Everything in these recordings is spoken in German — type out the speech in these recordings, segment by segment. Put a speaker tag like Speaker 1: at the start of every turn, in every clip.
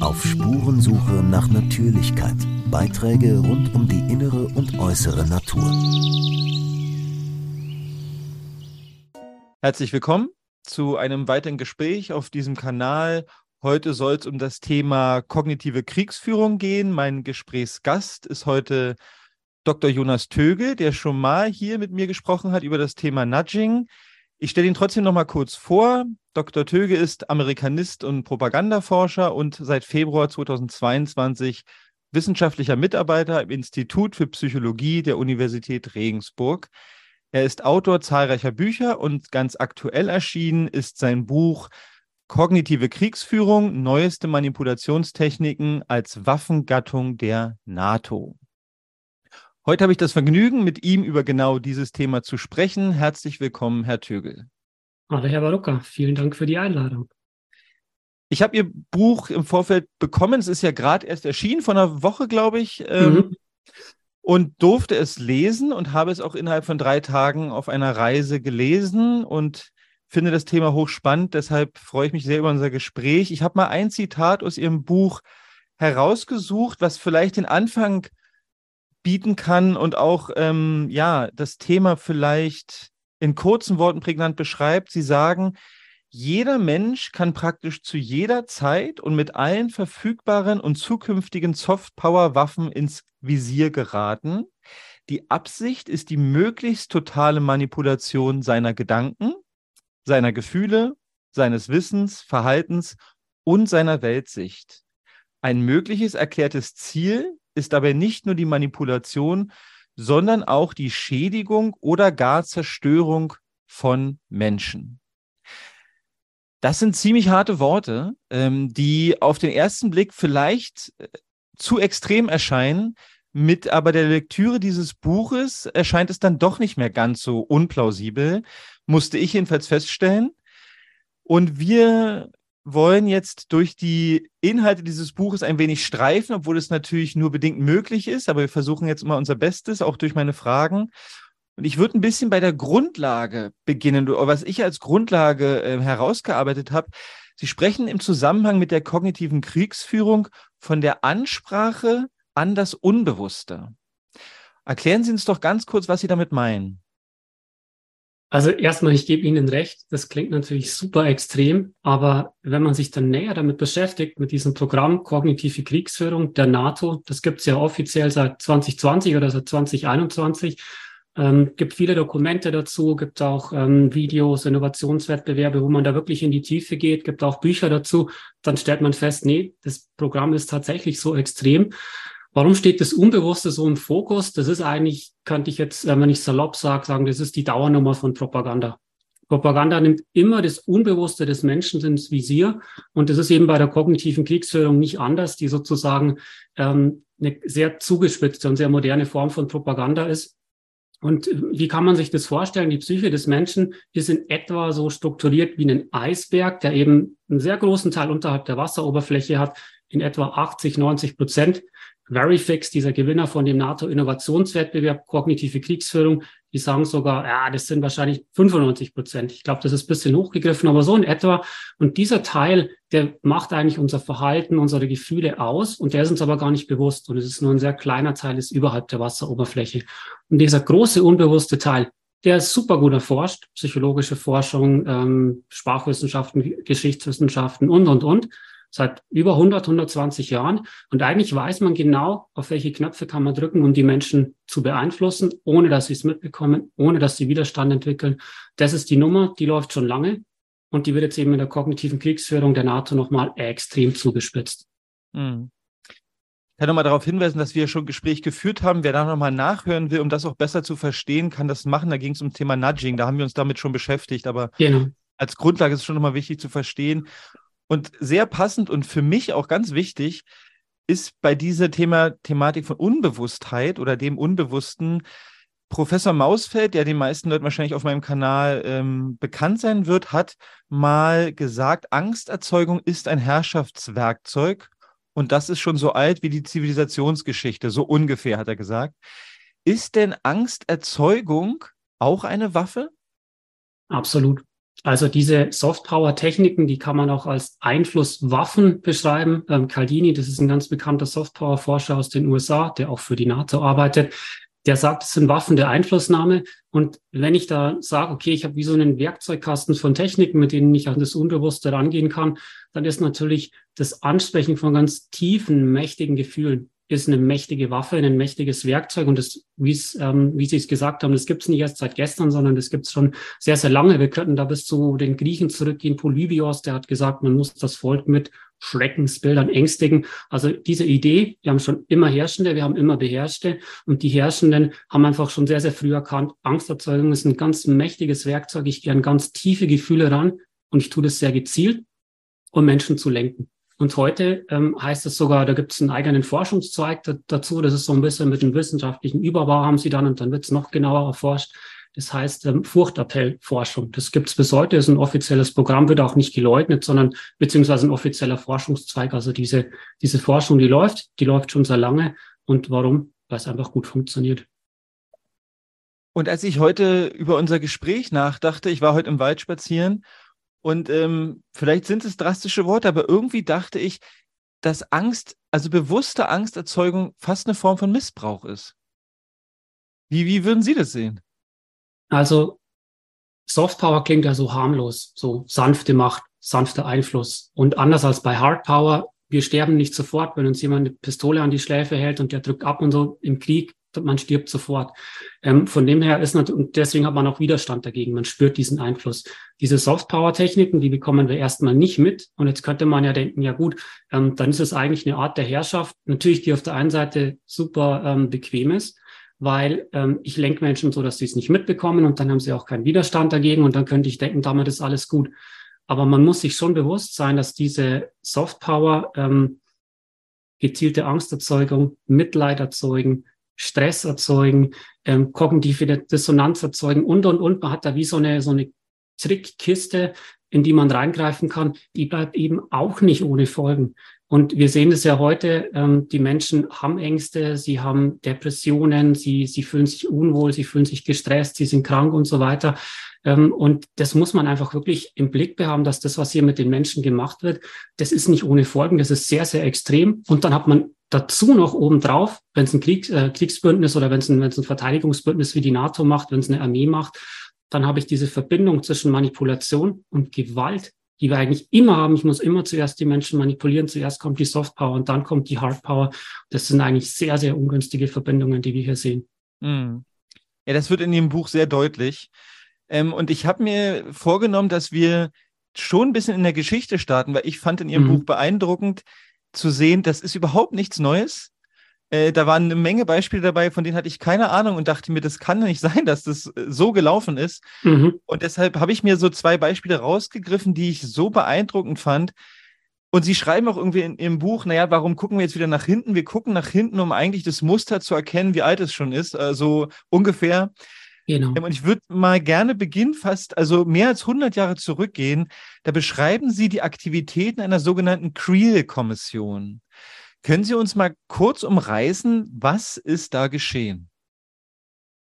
Speaker 1: Auf Spurensuche nach Natürlichkeit. Beiträge rund um die innere und äußere Natur.
Speaker 2: Herzlich willkommen zu einem weiteren Gespräch auf diesem Kanal. Heute soll es um das Thema kognitive Kriegsführung gehen. Mein Gesprächsgast ist heute Dr. Jonas Tögel, der schon mal hier mit mir gesprochen hat über das Thema Nudging. Ich stelle ihn trotzdem noch mal kurz vor. Dr. Töge ist Amerikanist und Propagandaforscher und seit Februar 2022 wissenschaftlicher Mitarbeiter im Institut für Psychologie der Universität Regensburg. Er ist Autor zahlreicher Bücher und ganz aktuell erschienen ist sein Buch Kognitive Kriegsführung, neueste Manipulationstechniken als Waffengattung der NATO. Heute habe ich das Vergnügen, mit ihm über genau dieses Thema zu sprechen. Herzlich willkommen, Herr Tögel.
Speaker 3: Hallo, Herr Barucka. Vielen Dank für die Einladung.
Speaker 2: Ich habe Ihr Buch im Vorfeld bekommen. Es ist ja gerade erst erschienen, vor einer Woche, glaube ich. Ähm, mhm. Und durfte es lesen und habe es auch innerhalb von drei Tagen auf einer Reise gelesen und finde das Thema hochspannend. Deshalb freue ich mich sehr über unser Gespräch. Ich habe mal ein Zitat aus Ihrem Buch herausgesucht, was vielleicht den Anfang bieten kann und auch ähm, ja das Thema vielleicht in kurzen Worten prägnant beschreibt. Sie sagen, jeder Mensch kann praktisch zu jeder Zeit und mit allen verfügbaren und zukünftigen Softpower-Waffen ins Visier geraten. Die Absicht ist die möglichst totale Manipulation seiner Gedanken, seiner Gefühle, seines Wissens, Verhaltens und seiner Weltsicht. Ein mögliches erklärtes Ziel ist dabei nicht nur die Manipulation, sondern auch die Schädigung oder gar Zerstörung von Menschen. Das sind ziemlich harte Worte, ähm, die auf den ersten Blick vielleicht äh, zu extrem erscheinen. Mit aber der Lektüre dieses Buches erscheint es dann doch nicht mehr ganz so unplausibel, musste ich jedenfalls feststellen. Und wir wollen jetzt durch die Inhalte dieses Buches ein wenig streifen, obwohl es natürlich nur bedingt möglich ist, aber wir versuchen jetzt immer unser Bestes, auch durch meine Fragen. Und ich würde ein bisschen bei der Grundlage beginnen, was ich als Grundlage äh, herausgearbeitet habe. Sie sprechen im Zusammenhang mit der kognitiven Kriegsführung von der Ansprache an das Unbewusste. Erklären Sie uns doch ganz kurz, was Sie damit meinen.
Speaker 3: Also erstmal, ich gebe Ihnen recht, das klingt natürlich super extrem, aber wenn man sich dann näher damit beschäftigt, mit diesem Programm Kognitive Kriegsführung der NATO, das gibt es ja offiziell seit 2020 oder seit 2021, ähm, gibt viele Dokumente dazu, gibt auch ähm, Videos, Innovationswettbewerbe, wo man da wirklich in die Tiefe geht, gibt auch Bücher dazu, dann stellt man fest, nee, das Programm ist tatsächlich so extrem. Warum steht das Unbewusste so im Fokus? Das ist eigentlich, könnte ich jetzt, wenn ich salopp sage, sagen, das ist die Dauernummer von Propaganda. Propaganda nimmt immer das Unbewusste des Menschen ins Visier. Und das ist eben bei der kognitiven Kriegsführung nicht anders, die sozusagen ähm, eine sehr zugespitzte und sehr moderne Form von Propaganda ist. Und wie kann man sich das vorstellen? Die Psyche des Menschen ist in etwa so strukturiert wie ein Eisberg, der eben einen sehr großen Teil unterhalb der Wasseroberfläche hat, in etwa 80, 90 Prozent. Verifix, dieser Gewinner von dem NATO-Innovationswettbewerb Kognitive Kriegsführung, die sagen sogar, ja, das sind wahrscheinlich 95 Prozent. Ich glaube, das ist ein bisschen hochgegriffen, aber so in etwa. Und dieser Teil, der macht eigentlich unser Verhalten, unsere Gefühle aus und der ist uns aber gar nicht bewusst. Und es ist nur ein sehr kleiner Teil, ist überhalb der Wasseroberfläche. Und dieser große unbewusste Teil, der ist super gut erforscht, psychologische Forschung, ähm, Sprachwissenschaften, Geschichtswissenschaften und, und, und seit über 100, 120 Jahren. Und eigentlich weiß man genau, auf welche Knöpfe kann man drücken, um die Menschen zu beeinflussen, ohne dass sie es mitbekommen, ohne dass sie Widerstand entwickeln. Das ist die Nummer, die läuft schon lange. Und die wird jetzt eben in der kognitiven Kriegsführung der NATO nochmal extrem zugespitzt.
Speaker 2: Hm. Ich kann nochmal darauf hinweisen, dass wir schon ein Gespräch geführt haben. Wer da nochmal nachhören will, um das auch besser zu verstehen, kann das machen. Da ging es um das Thema Nudging. Da haben wir uns damit schon beschäftigt. Aber genau. als Grundlage ist es schon nochmal wichtig zu verstehen. Und sehr passend und für mich auch ganz wichtig ist bei dieser Thema, Thematik von Unbewusstheit oder dem Unbewussten Professor Mausfeld, der den meisten Leuten wahrscheinlich auf meinem Kanal ähm, bekannt sein wird, hat mal gesagt, Angsterzeugung ist ein Herrschaftswerkzeug und das ist schon so alt wie die Zivilisationsgeschichte, so ungefähr, hat er gesagt. Ist denn Angsterzeugung auch eine Waffe?
Speaker 3: Absolut. Also diese Softpower-Techniken, die kann man auch als Einflusswaffen beschreiben. Ähm, Caldini, das ist ein ganz bekannter Softpower-Forscher aus den USA, der auch für die NATO arbeitet. Der sagt, es sind Waffen der Einflussnahme. Und wenn ich da sage, okay, ich habe wie so einen Werkzeugkasten von Techniken, mit denen ich an das Unbewusste rangehen kann, dann ist natürlich das Ansprechen von ganz tiefen, mächtigen Gefühlen ist eine mächtige Waffe, ein mächtiges Werkzeug. Und das, ähm, wie Sie es gesagt haben, das gibt es nicht erst seit gestern, sondern das gibt es schon sehr, sehr lange. Wir könnten da bis zu den Griechen zurückgehen. Polybios, der hat gesagt, man muss das Volk mit Schreckensbildern ängstigen. Also diese Idee, wir haben schon immer Herrschende, wir haben immer Beherrschte und die Herrschenden haben einfach schon sehr, sehr früh erkannt, Angsterzeugung ist ein ganz mächtiges Werkzeug. Ich gehe an ganz tiefe Gefühle ran und ich tue das sehr gezielt, um Menschen zu lenken. Und heute ähm, heißt es sogar, da gibt es einen eigenen Forschungszweig dazu. Das ist so ein bisschen mit dem wissenschaftlichen Überbau haben sie dann und dann wird es noch genauer erforscht. Das heißt ähm, Furchtappellforschung. Das gibt es bis heute, ist ein offizielles Programm, wird auch nicht geleugnet, sondern beziehungsweise ein offizieller Forschungszweig. Also diese, diese Forschung, die läuft, die läuft schon sehr lange. Und warum? Weil es einfach gut funktioniert.
Speaker 2: Und als ich heute über unser Gespräch nachdachte, ich war heute im Wald spazieren und ähm, vielleicht sind es drastische Worte, aber irgendwie dachte ich, dass Angst, also bewusste Angsterzeugung fast eine Form von Missbrauch ist. Wie, wie würden Sie das sehen?
Speaker 3: Also Softpower klingt ja so harmlos, so sanfte Macht, sanfter Einfluss. Und anders als bei Hardpower, wir sterben nicht sofort, wenn uns jemand eine Pistole an die Schläfe hält und der drückt ab und so. Im Krieg man stirbt sofort. Ähm, von dem her ist natürlich, und deswegen hat man auch Widerstand dagegen. Man spürt diesen Einfluss. Diese Softpower-Techniken, die bekommen wir erstmal nicht mit. Und jetzt könnte man ja denken, ja gut, ähm, dann ist es eigentlich eine Art der Herrschaft. Natürlich, die auf der einen Seite super ähm, bequem ist, weil ähm, ich lenke Menschen so, dass sie es nicht mitbekommen und dann haben sie auch keinen Widerstand dagegen und dann könnte ich denken, damit ist alles gut. Aber man muss sich schon bewusst sein, dass diese Softpower ähm, gezielte Angsterzeugung, Mitleid erzeugen, Stress erzeugen, ähm, kognitive Dissonanz erzeugen und, und, und. Man hat da wie so eine, so eine Trickkiste, in die man reingreifen kann, die bleibt eben auch nicht ohne Folgen. Und wir sehen es ja heute, ähm, die Menschen haben Ängste, sie haben Depressionen, sie, sie fühlen sich unwohl, sie fühlen sich gestresst, sie sind krank und so weiter. Ähm, und das muss man einfach wirklich im Blick behaben, dass das, was hier mit den Menschen gemacht wird, das ist nicht ohne Folgen, das ist sehr, sehr extrem. Und dann hat man dazu noch obendrauf, wenn es ein Krieg, äh, Kriegsbündnis oder wenn es ein, ein Verteidigungsbündnis wie die NATO macht, wenn es eine Armee macht, dann habe ich diese Verbindung zwischen Manipulation und Gewalt, die wir eigentlich immer haben. Ich muss immer zuerst die Menschen manipulieren. Zuerst kommt die Softpower und dann kommt die Hardpower. Das sind eigentlich sehr, sehr ungünstige Verbindungen, die wir hier sehen.
Speaker 2: Mm. Ja, das wird in dem Buch sehr deutlich. Ähm, und ich habe mir vorgenommen, dass wir schon ein bisschen in der Geschichte starten, weil ich fand in Ihrem mhm. Buch beeindruckend, zu sehen, das ist überhaupt nichts Neues. Äh, da waren eine Menge Beispiele dabei, von denen hatte ich keine Ahnung und dachte mir, das kann nicht sein, dass das äh, so gelaufen ist. Mhm. Und deshalb habe ich mir so zwei Beispiele rausgegriffen, die ich so beeindruckend fand. Und Sie schreiben auch irgendwie in Ihrem Buch, naja, warum gucken wir jetzt wieder nach hinten? Wir gucken nach hinten, um eigentlich das Muster zu erkennen, wie alt es schon ist. Also ungefähr. Genau. Ähm, und ich würde mal gerne beginnen, fast, also mehr als 100 Jahre zurückgehen. Da beschreiben Sie die Aktivitäten einer sogenannten Creel-Kommission. Können Sie uns mal kurz umreißen, was ist da geschehen?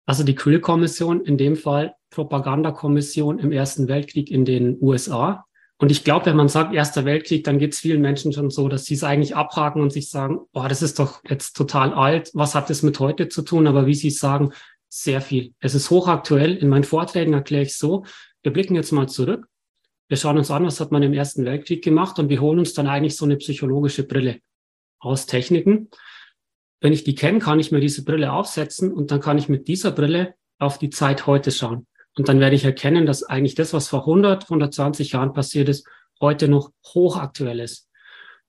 Speaker 3: Also die Creel-Kommission, in dem Fall Propagandakommission im Ersten Weltkrieg in den USA. Und ich glaube, wenn man sagt Erster Weltkrieg, dann geht es vielen Menschen schon so, dass sie es eigentlich abhaken und sich sagen, oh, das ist doch jetzt total alt. Was hat das mit heute zu tun? Aber wie Sie sagen, sehr viel. Es ist hochaktuell. In meinen Vorträgen erkläre ich so, wir blicken jetzt mal zurück. Wir schauen uns an, was hat man im Ersten Weltkrieg gemacht und wir holen uns dann eigentlich so eine psychologische Brille aus Techniken. Wenn ich die kenne, kann ich mir diese Brille aufsetzen und dann kann ich mit dieser Brille auf die Zeit heute schauen. Und dann werde ich erkennen, dass eigentlich das, was vor 100, 120 Jahren passiert ist, heute noch hochaktuell ist.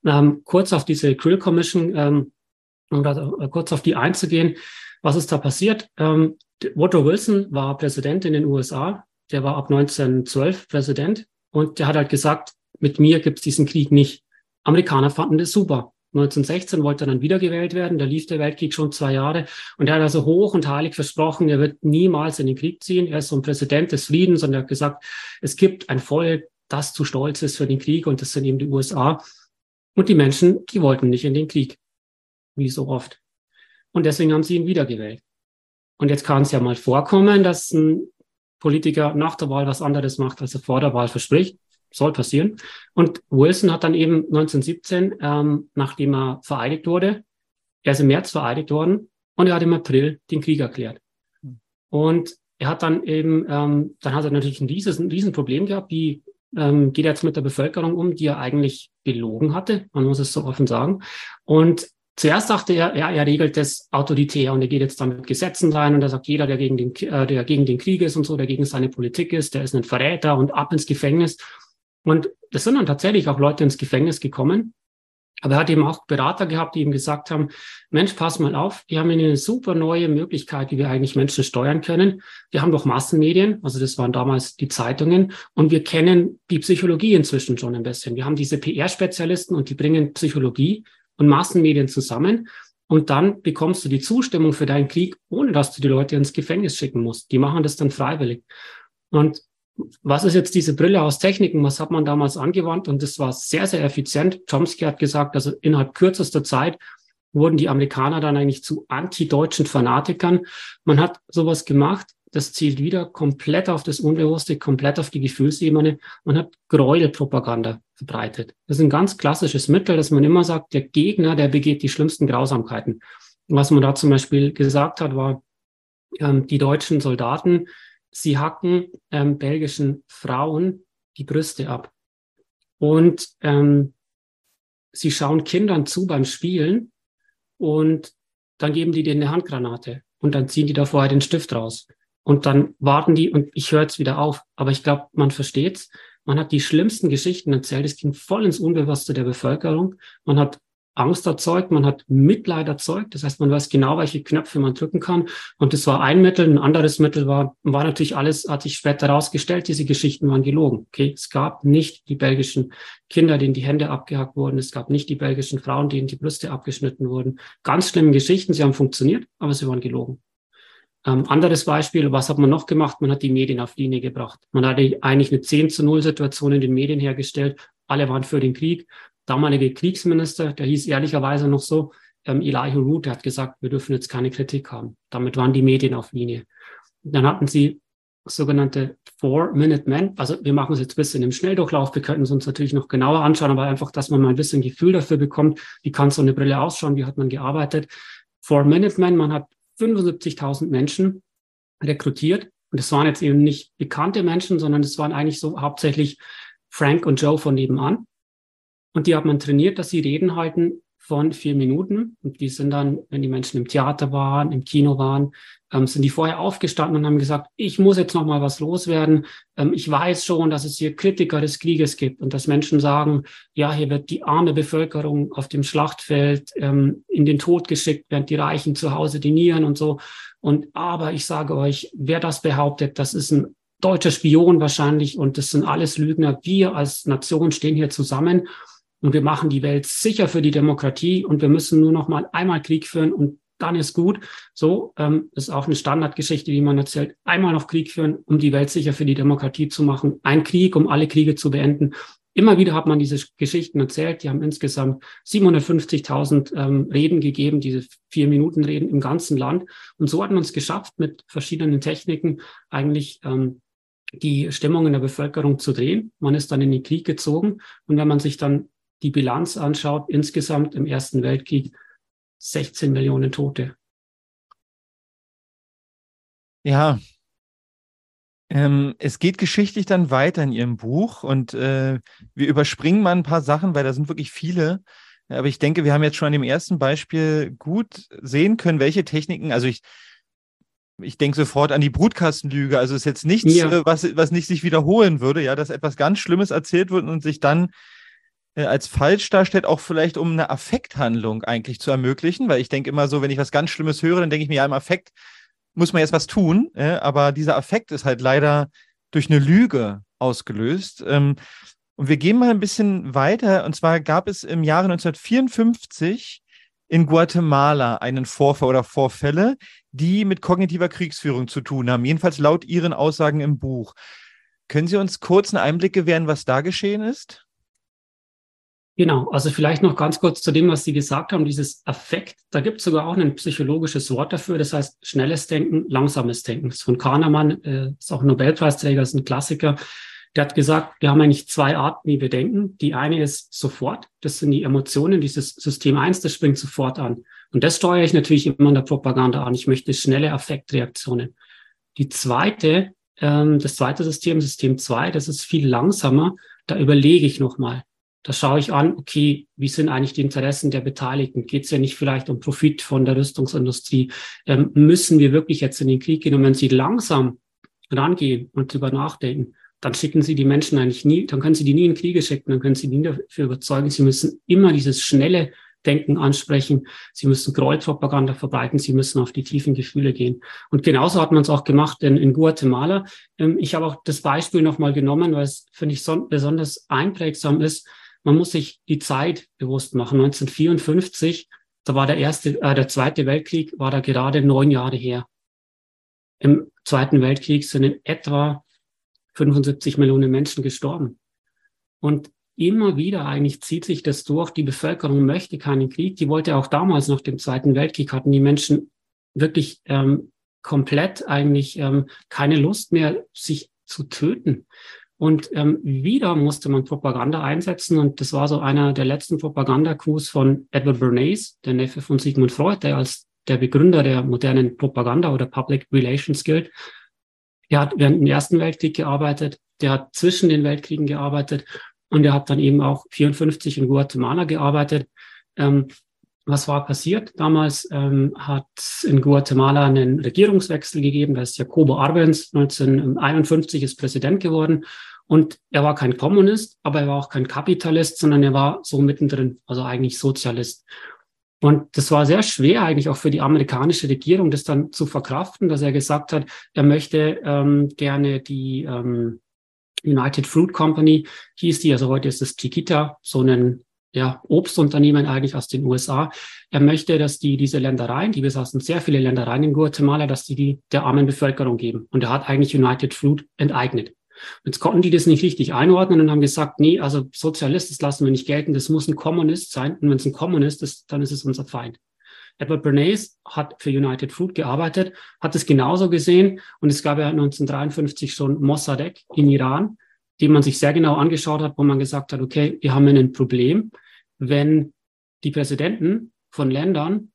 Speaker 3: Ähm, kurz auf diese Krill Commission, ähm, oder äh, kurz auf die einzugehen. Was ist da passiert? Ähm, Woodrow Wilson war Präsident in den USA. Der war ab 1912 Präsident und der hat halt gesagt, mit mir gibt es diesen Krieg nicht. Amerikaner fanden das super. 1916 wollte er dann wiedergewählt werden. Da lief der Weltkrieg schon zwei Jahre. Und er hat also hoch und heilig versprochen, er wird niemals in den Krieg ziehen. Er ist so ein Präsident des Friedens und er hat gesagt, es gibt ein Volk, das zu stolz ist für den Krieg und das sind eben die USA. Und die Menschen, die wollten nicht in den Krieg. Wie so oft. Und deswegen haben sie ihn wiedergewählt. Und jetzt kann es ja mal vorkommen, dass ein Politiker nach der Wahl was anderes macht, als er vor der Wahl verspricht. Soll passieren. Und Wilson hat dann eben 1917, ähm, nachdem er vereidigt wurde, er ist im März vereidigt worden und er hat im April den Krieg erklärt. Hm. Und er hat dann eben, ähm, dann hat er natürlich ein rieses, ein Riesenproblem gehabt, wie ähm, geht er jetzt mit der Bevölkerung um, die er eigentlich belogen hatte, man muss es so offen sagen. Und zuerst dachte er, ja, er regelt das autoritär und er geht jetzt dann mit Gesetzen rein und er sagt, jeder, der gegen den, äh, der gegen den Krieg ist und so, der gegen seine Politik ist, der ist ein Verräter und ab ins Gefängnis. Und es sind dann tatsächlich auch Leute ins Gefängnis gekommen. Aber er hat eben auch Berater gehabt, die ihm gesagt haben, Mensch, pass mal auf, wir haben eine super neue Möglichkeit, wie wir eigentlich Menschen steuern können. Wir haben doch Massenmedien, also das waren damals die Zeitungen, und wir kennen die Psychologie inzwischen schon ein bisschen. Wir haben diese PR-Spezialisten und die bringen Psychologie und Massenmedien zusammen. Und dann bekommst du die Zustimmung für deinen Krieg, ohne dass du die Leute ins Gefängnis schicken musst. Die machen das dann freiwillig. Und was ist jetzt diese Brille aus Techniken? Was hat man damals angewandt? Und das war sehr, sehr effizient. Chomsky hat gesagt, also innerhalb kürzester Zeit wurden die Amerikaner dann eigentlich zu anti-deutschen Fanatikern. Man hat sowas gemacht. Das zielt wieder komplett auf das Unbewusste, komplett auf die Gefühlsebene. Man hat Gräuelpropaganda verbreitet. Das ist ein ganz klassisches Mittel, dass man immer sagt, der Gegner, der begeht die schlimmsten Grausamkeiten. was man da zum Beispiel gesagt hat, war, ähm, die deutschen Soldaten, sie hacken ähm, belgischen Frauen die Brüste ab. Und ähm, sie schauen Kindern zu beim Spielen und dann geben die denen eine Handgranate und dann ziehen die da vorher den Stift raus. Und dann warten die und ich höre jetzt wieder auf. Aber ich glaube, man versteht's. Man hat die schlimmsten Geschichten erzählt. Es ging voll ins Unbewusste der Bevölkerung. Man hat Angst erzeugt, man hat Mitleid erzeugt. Das heißt, man weiß genau, welche Knöpfe man drücken kann. Und das war ein Mittel. Ein anderes Mittel war, war natürlich alles, hat sich später herausgestellt, diese Geschichten waren gelogen. Okay, es gab nicht die belgischen Kinder, denen die Hände abgehackt wurden. Es gab nicht die belgischen Frauen, denen die Brüste abgeschnitten wurden. Ganz schlimme Geschichten. Sie haben funktioniert, aber sie waren gelogen. Ähm, anderes Beispiel, was hat man noch gemacht? Man hat die Medien auf Linie gebracht. Man hatte eigentlich eine 10 zu 0 Situation in den Medien hergestellt. Alle waren für den Krieg damalige Kriegsminister, der hieß ehrlicherweise noch so, ähm, Elihu Root, der hat gesagt, wir dürfen jetzt keine Kritik haben. Damit waren die Medien auf Linie. dann hatten sie sogenannte Four-Minute-Men. Also wir machen es jetzt ein bisschen im Schnelldurchlauf. Wir könnten es uns natürlich noch genauer anschauen, aber einfach, dass man mal ein bisschen Gefühl dafür bekommt, wie kann so eine Brille ausschauen, wie hat man gearbeitet. Four-Minute-Men, man hat 75.000 Menschen rekrutiert. Und es waren jetzt eben nicht bekannte Menschen, sondern es waren eigentlich so hauptsächlich Frank und Joe von nebenan. Und die hat man trainiert, dass sie Reden halten von vier Minuten. Und die sind dann, wenn die Menschen im Theater waren, im Kino waren, ähm, sind die vorher aufgestanden und haben gesagt, ich muss jetzt noch mal was loswerden. Ähm, ich weiß schon, dass es hier Kritiker des Krieges gibt und dass Menschen sagen, ja, hier wird die arme Bevölkerung auf dem Schlachtfeld ähm, in den Tod geschickt, während die Reichen zu Hause dinieren und so. Und aber ich sage euch, wer das behauptet, das ist ein deutscher Spion wahrscheinlich und das sind alles Lügner. Wir als Nation stehen hier zusammen und wir machen die Welt sicher für die Demokratie und wir müssen nur noch mal einmal Krieg führen und dann ist gut. So ähm, ist auch eine Standardgeschichte, die man erzählt. Einmal noch Krieg führen, um die Welt sicher für die Demokratie zu machen. Ein Krieg, um alle Kriege zu beenden. Immer wieder hat man diese Geschichten erzählt. Die haben insgesamt 750.000 ähm, Reden gegeben, diese vier Minuten Reden im ganzen Land. Und so hat man es geschafft, mit verschiedenen Techniken eigentlich ähm, die Stimmung in der Bevölkerung zu drehen. Man ist dann in den Krieg gezogen. Und wenn man sich dann die Bilanz anschaut, insgesamt im Ersten Weltkrieg 16 Millionen Tote.
Speaker 2: Ja, ähm, es geht geschichtlich dann weiter in Ihrem Buch und äh, wir überspringen mal ein paar Sachen, weil da sind wirklich viele. Aber ich denke, wir haben jetzt schon an dem ersten Beispiel gut sehen können, welche Techniken, also ich, ich denke sofort an die Brutkastenlüge. Also es ist jetzt nichts, ja. Äh, was, was nicht sich wiederholen würde, ja, dass etwas ganz Schlimmes erzählt wird und sich dann als falsch darstellt, auch vielleicht um eine Affekthandlung eigentlich zu ermöglichen, weil ich denke immer so, wenn ich was ganz Schlimmes höre, dann denke ich mir, ja, im Affekt muss man jetzt was tun, äh, aber dieser Affekt ist halt leider durch eine Lüge ausgelöst. Ähm, und wir gehen mal ein bisschen weiter, und zwar gab es im Jahre 1954 in Guatemala einen Vorfall oder Vorfälle, die mit kognitiver Kriegsführung zu tun haben, jedenfalls laut Ihren Aussagen im Buch. Können Sie uns kurz einen Einblick gewähren, was da geschehen ist?
Speaker 3: Genau, also vielleicht noch ganz kurz zu dem, was Sie gesagt haben, dieses Affekt. Da gibt es sogar auch ein psychologisches Wort dafür, das heißt schnelles Denken, langsames Denken. Das ist von Kahnemann, äh, ist auch ein Nobelpreisträger, ist ein Klassiker. Der hat gesagt, wir haben eigentlich zwei Arten, wie wir denken. Die eine ist sofort, das sind die Emotionen, dieses System 1, das springt sofort an. Und das steuere ich natürlich immer in der Propaganda an. Ich möchte schnelle Affektreaktionen. Die zweite, ähm, das zweite System, System 2, das ist viel langsamer. Da überlege ich nochmal da schaue ich an, okay, wie sind eigentlich die Interessen der Beteiligten? Geht es ja nicht vielleicht um Profit von der Rüstungsindustrie? Ähm, müssen wir wirklich jetzt in den Krieg gehen? Und wenn Sie langsam rangehen und drüber nachdenken, dann schicken Sie die Menschen eigentlich nie, dann können Sie die nie in Kriege schicken, dann können Sie nie dafür überzeugen. Sie müssen immer dieses schnelle Denken ansprechen. Sie müssen Gräuelpropaganda verbreiten. Sie müssen auf die tiefen Gefühle gehen. Und genauso hat man es auch gemacht in, in Guatemala. Ähm, ich habe auch das Beispiel nochmal genommen, weil es, finde ich, so, besonders einprägsam ist man muss sich die Zeit bewusst machen. 1954, da war der erste, äh, der zweite Weltkrieg, war da gerade neun Jahre her. Im Zweiten Weltkrieg sind in etwa 75 Millionen Menschen gestorben. Und immer wieder eigentlich zieht sich das durch. Die Bevölkerung möchte keinen Krieg. Die wollte auch damals nach dem Zweiten Weltkrieg hatten die Menschen wirklich ähm, komplett eigentlich ähm, keine Lust mehr, sich zu töten. Und ähm, wieder musste man Propaganda einsetzen. Und das war so einer der letzten Propaganda-Coups von Edward Bernays, der Neffe von Sigmund Freud, der als der Begründer der modernen Propaganda oder Public Relations gilt. Der hat während dem Ersten Weltkrieg gearbeitet, der hat zwischen den Weltkriegen gearbeitet und er hat dann eben auch 54 in Guatemala gearbeitet. Ähm, was war passiert? Damals ähm, hat in Guatemala einen Regierungswechsel gegeben. Da ist Jacobo Arbenz 1951 ist Präsident geworden und er war kein Kommunist, aber er war auch kein Kapitalist, sondern er war so mittendrin, also eigentlich Sozialist. Und das war sehr schwer eigentlich auch für die amerikanische Regierung, das dann zu verkraften, dass er gesagt hat, er möchte ähm, gerne die ähm, United Fruit Company, hieß die, also heute ist es Chiquita, so ein ja, Obstunternehmen eigentlich aus den USA. Er möchte, dass die diese Ländereien, die besaßen sehr viele Ländereien in Guatemala, dass die die der armen Bevölkerung geben. Und er hat eigentlich United Fruit enteignet. Jetzt konnten die das nicht richtig einordnen und haben gesagt, nee, also Sozialist, das lassen wir nicht gelten, das muss ein Kommunist sein. Und wenn es ein Kommunist ist, dann ist es unser Feind. Edward Bernays hat für United Fruit gearbeitet, hat es genauso gesehen und es gab ja 1953 schon Mossadegh in Iran, die man sich sehr genau angeschaut hat, wo man gesagt hat, okay, wir haben ein Problem, wenn die Präsidenten von Ländern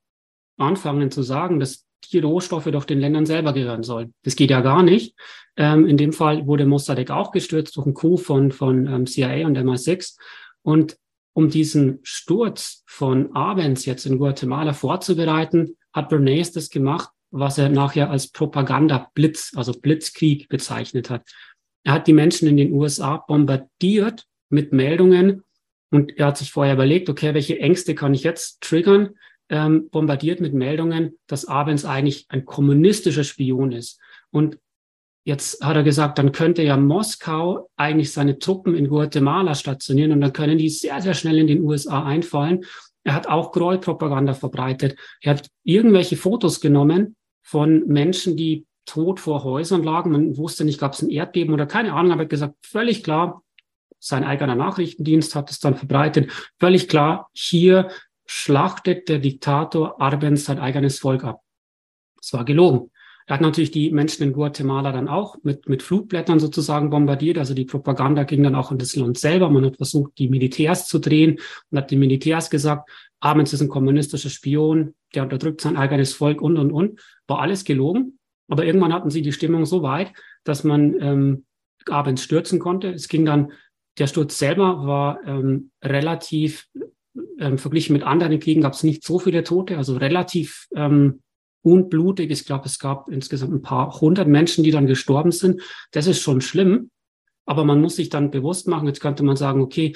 Speaker 3: anfangen zu sagen, dass die Rohstoffe doch den Ländern selber gehören sollen. Das geht ja gar nicht. Ähm, in dem Fall wurde Mossadegh auch gestürzt durch einen Coup von, von ähm, CIA und MI6. Und um diesen Sturz von Abends jetzt in Guatemala vorzubereiten, hat Bernays das gemacht, was er nachher als Propaganda-Blitz, also Blitzkrieg bezeichnet hat. Er hat die Menschen in den USA bombardiert mit Meldungen und er hat sich vorher überlegt, okay, welche Ängste kann ich jetzt triggern? Ähm, bombardiert mit Meldungen, dass Abens eigentlich ein kommunistischer Spion ist. Und jetzt hat er gesagt, dann könnte ja Moskau eigentlich seine Truppen in Guatemala stationieren und dann können die sehr, sehr schnell in den USA einfallen. Er hat auch Gräuelpropaganda verbreitet. Er hat irgendwelche Fotos genommen von Menschen, die tot vor Häusern lagen. Man wusste nicht, gab es ein Erdbeben oder keine Ahnung, aber er hat gesagt, völlig klar, sein eigener Nachrichtendienst hat es dann verbreitet. Völlig klar, hier schlachtet der Diktator Arbenz sein eigenes Volk ab. Das war gelogen. Er hat natürlich die Menschen in Guatemala dann auch mit, mit Flugblättern sozusagen bombardiert. Also die Propaganda ging dann auch in das Land selber. Man hat versucht, die Militärs zu drehen und hat den Militärs gesagt, Arbenz ist ein kommunistischer Spion, der unterdrückt sein eigenes Volk und, und, und. War alles gelogen. Aber irgendwann hatten sie die Stimmung so weit, dass man ähm, Arbenz stürzen konnte. Es ging dann, der Sturz selber war ähm, relativ ähm, verglichen mit anderen Kriegen gab es nicht so viele Tote, also relativ ähm, unblutig. Ich glaube, es gab insgesamt ein paar hundert Menschen, die dann gestorben sind. Das ist schon schlimm. Aber man muss sich dann bewusst machen, jetzt könnte man sagen, okay,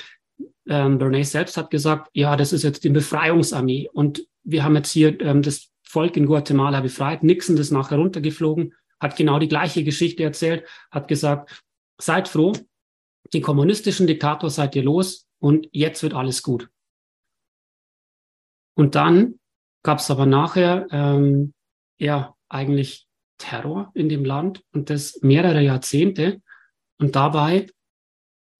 Speaker 3: ähm, Bernays selbst hat gesagt, ja, das ist jetzt die Befreiungsarmee und wir haben jetzt hier ähm, das Volk in Guatemala befreit. Nixon ist nachher runtergeflogen, hat genau die gleiche Geschichte erzählt, hat gesagt, seid froh, den kommunistischen Diktator seid ihr los und jetzt wird alles gut. Und dann gab es aber nachher ähm, ja eigentlich Terror in dem Land und das mehrere Jahrzehnte. Und dabei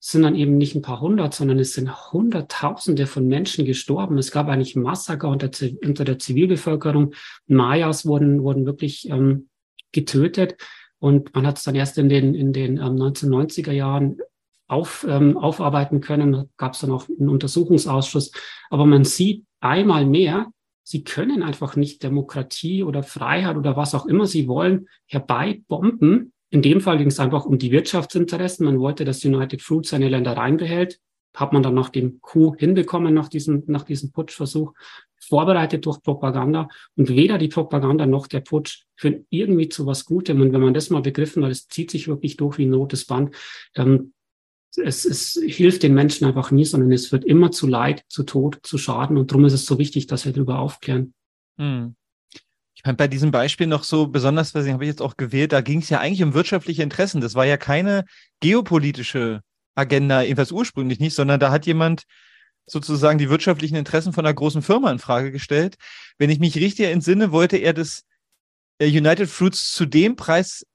Speaker 3: sind dann eben nicht ein paar hundert, sondern es sind Hunderttausende von Menschen gestorben. Es gab eigentlich Massaker unter, unter der Zivilbevölkerung. Mayas wurden, wurden wirklich ähm, getötet. Und man hat es dann erst in den, in den ähm, 1990er Jahren auf, ähm, aufarbeiten können. Gab es dann auch einen Untersuchungsausschuss. Aber man sieht einmal mehr, sie können einfach nicht Demokratie oder Freiheit oder was auch immer sie wollen herbeibomben in dem Fall ging es einfach um die Wirtschaftsinteressen. Man wollte, dass United Fruit seine Ländereien behält. Hat man dann nach dem Coup hinbekommen, nach diesem, nach diesem Putschversuch, vorbereitet durch Propaganda. Und weder die Propaganda noch der Putsch führen irgendwie zu was Gutem. Und wenn man das mal begriffen hat, es zieht sich wirklich durch wie ein rotes Band, ähm, es, es hilft den Menschen einfach nie, sondern es wird immer zu Leid, zu Tod, zu Schaden. Und darum ist es so wichtig, dass wir darüber aufklären. Hm
Speaker 2: fand bei diesem Beispiel noch so besonders, was habe ich jetzt auch gewählt, da ging es ja eigentlich um wirtschaftliche Interessen. Das war ja keine geopolitische Agenda, jedenfalls ursprünglich nicht, sondern da hat jemand sozusagen die wirtschaftlichen Interessen von einer großen Firma in Frage gestellt. Wenn ich mich richtig entsinne, wollte er das äh, United Fruits zu dem Preis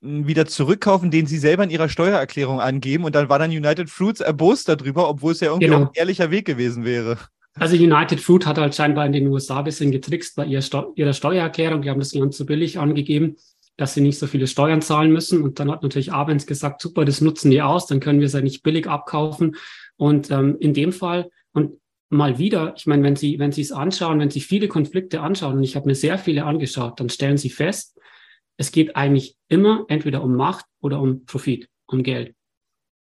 Speaker 2: wieder zurückkaufen, den sie selber in ihrer Steuererklärung angeben. Und dann war dann United Fruits erbost darüber, obwohl es ja irgendwie genau. auch ein ehrlicher Weg gewesen wäre.
Speaker 3: Also United Fruit hat halt scheinbar in den USA ein bisschen getrickst bei ihrer, Steu ihrer Steuererklärung. Die haben das Land so billig angegeben, dass sie nicht so viele Steuern zahlen müssen. Und dann hat natürlich Abends gesagt, super, das nutzen die aus, dann können wir es ja nicht billig abkaufen. Und ähm, in dem Fall, und mal wieder, ich meine, wenn Sie, wenn Sie es anschauen, wenn Sie viele Konflikte anschauen, und ich habe mir sehr viele angeschaut, dann stellen Sie fest, es geht eigentlich immer entweder um Macht oder um Profit, um Geld.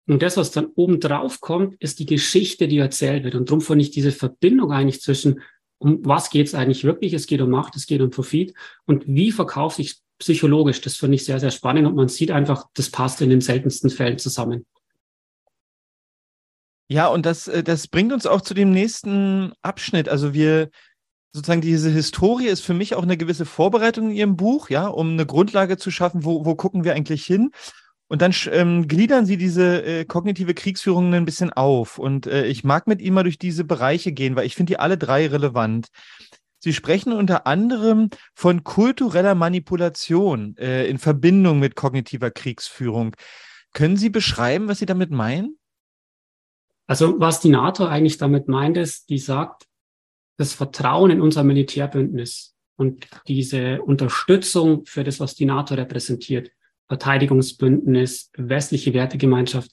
Speaker 3: Und das, was dann oben drauf kommt, ist die Geschichte, die erzählt wird. Und darum fand ich diese Verbindung eigentlich zwischen, um was geht es eigentlich wirklich? Es geht um Macht, es geht um Profit. Und wie verkauft sich psychologisch? Das finde ich sehr, sehr spannend. Und man sieht einfach, das passt in den seltensten Fällen zusammen.
Speaker 2: Ja, und das, äh, das bringt uns auch zu dem nächsten Abschnitt. Also wir, sozusagen diese Historie ist für mich auch eine gewisse Vorbereitung in Ihrem Buch, ja, um eine Grundlage zu schaffen, wo, wo gucken wir eigentlich hin. Und dann ähm, gliedern sie diese äh, kognitive Kriegsführung ein bisschen auf. Und äh, ich mag mit ihm mal durch diese Bereiche gehen, weil ich finde die alle drei relevant. Sie sprechen unter anderem von kultureller Manipulation äh, in Verbindung mit kognitiver Kriegsführung. Können Sie beschreiben, was Sie damit meinen?
Speaker 3: Also was die NATO eigentlich damit meint, ist, die sagt, das Vertrauen in unser Militärbündnis und diese Unterstützung für das, was die NATO repräsentiert, Verteidigungsbündnis, westliche Wertegemeinschaft.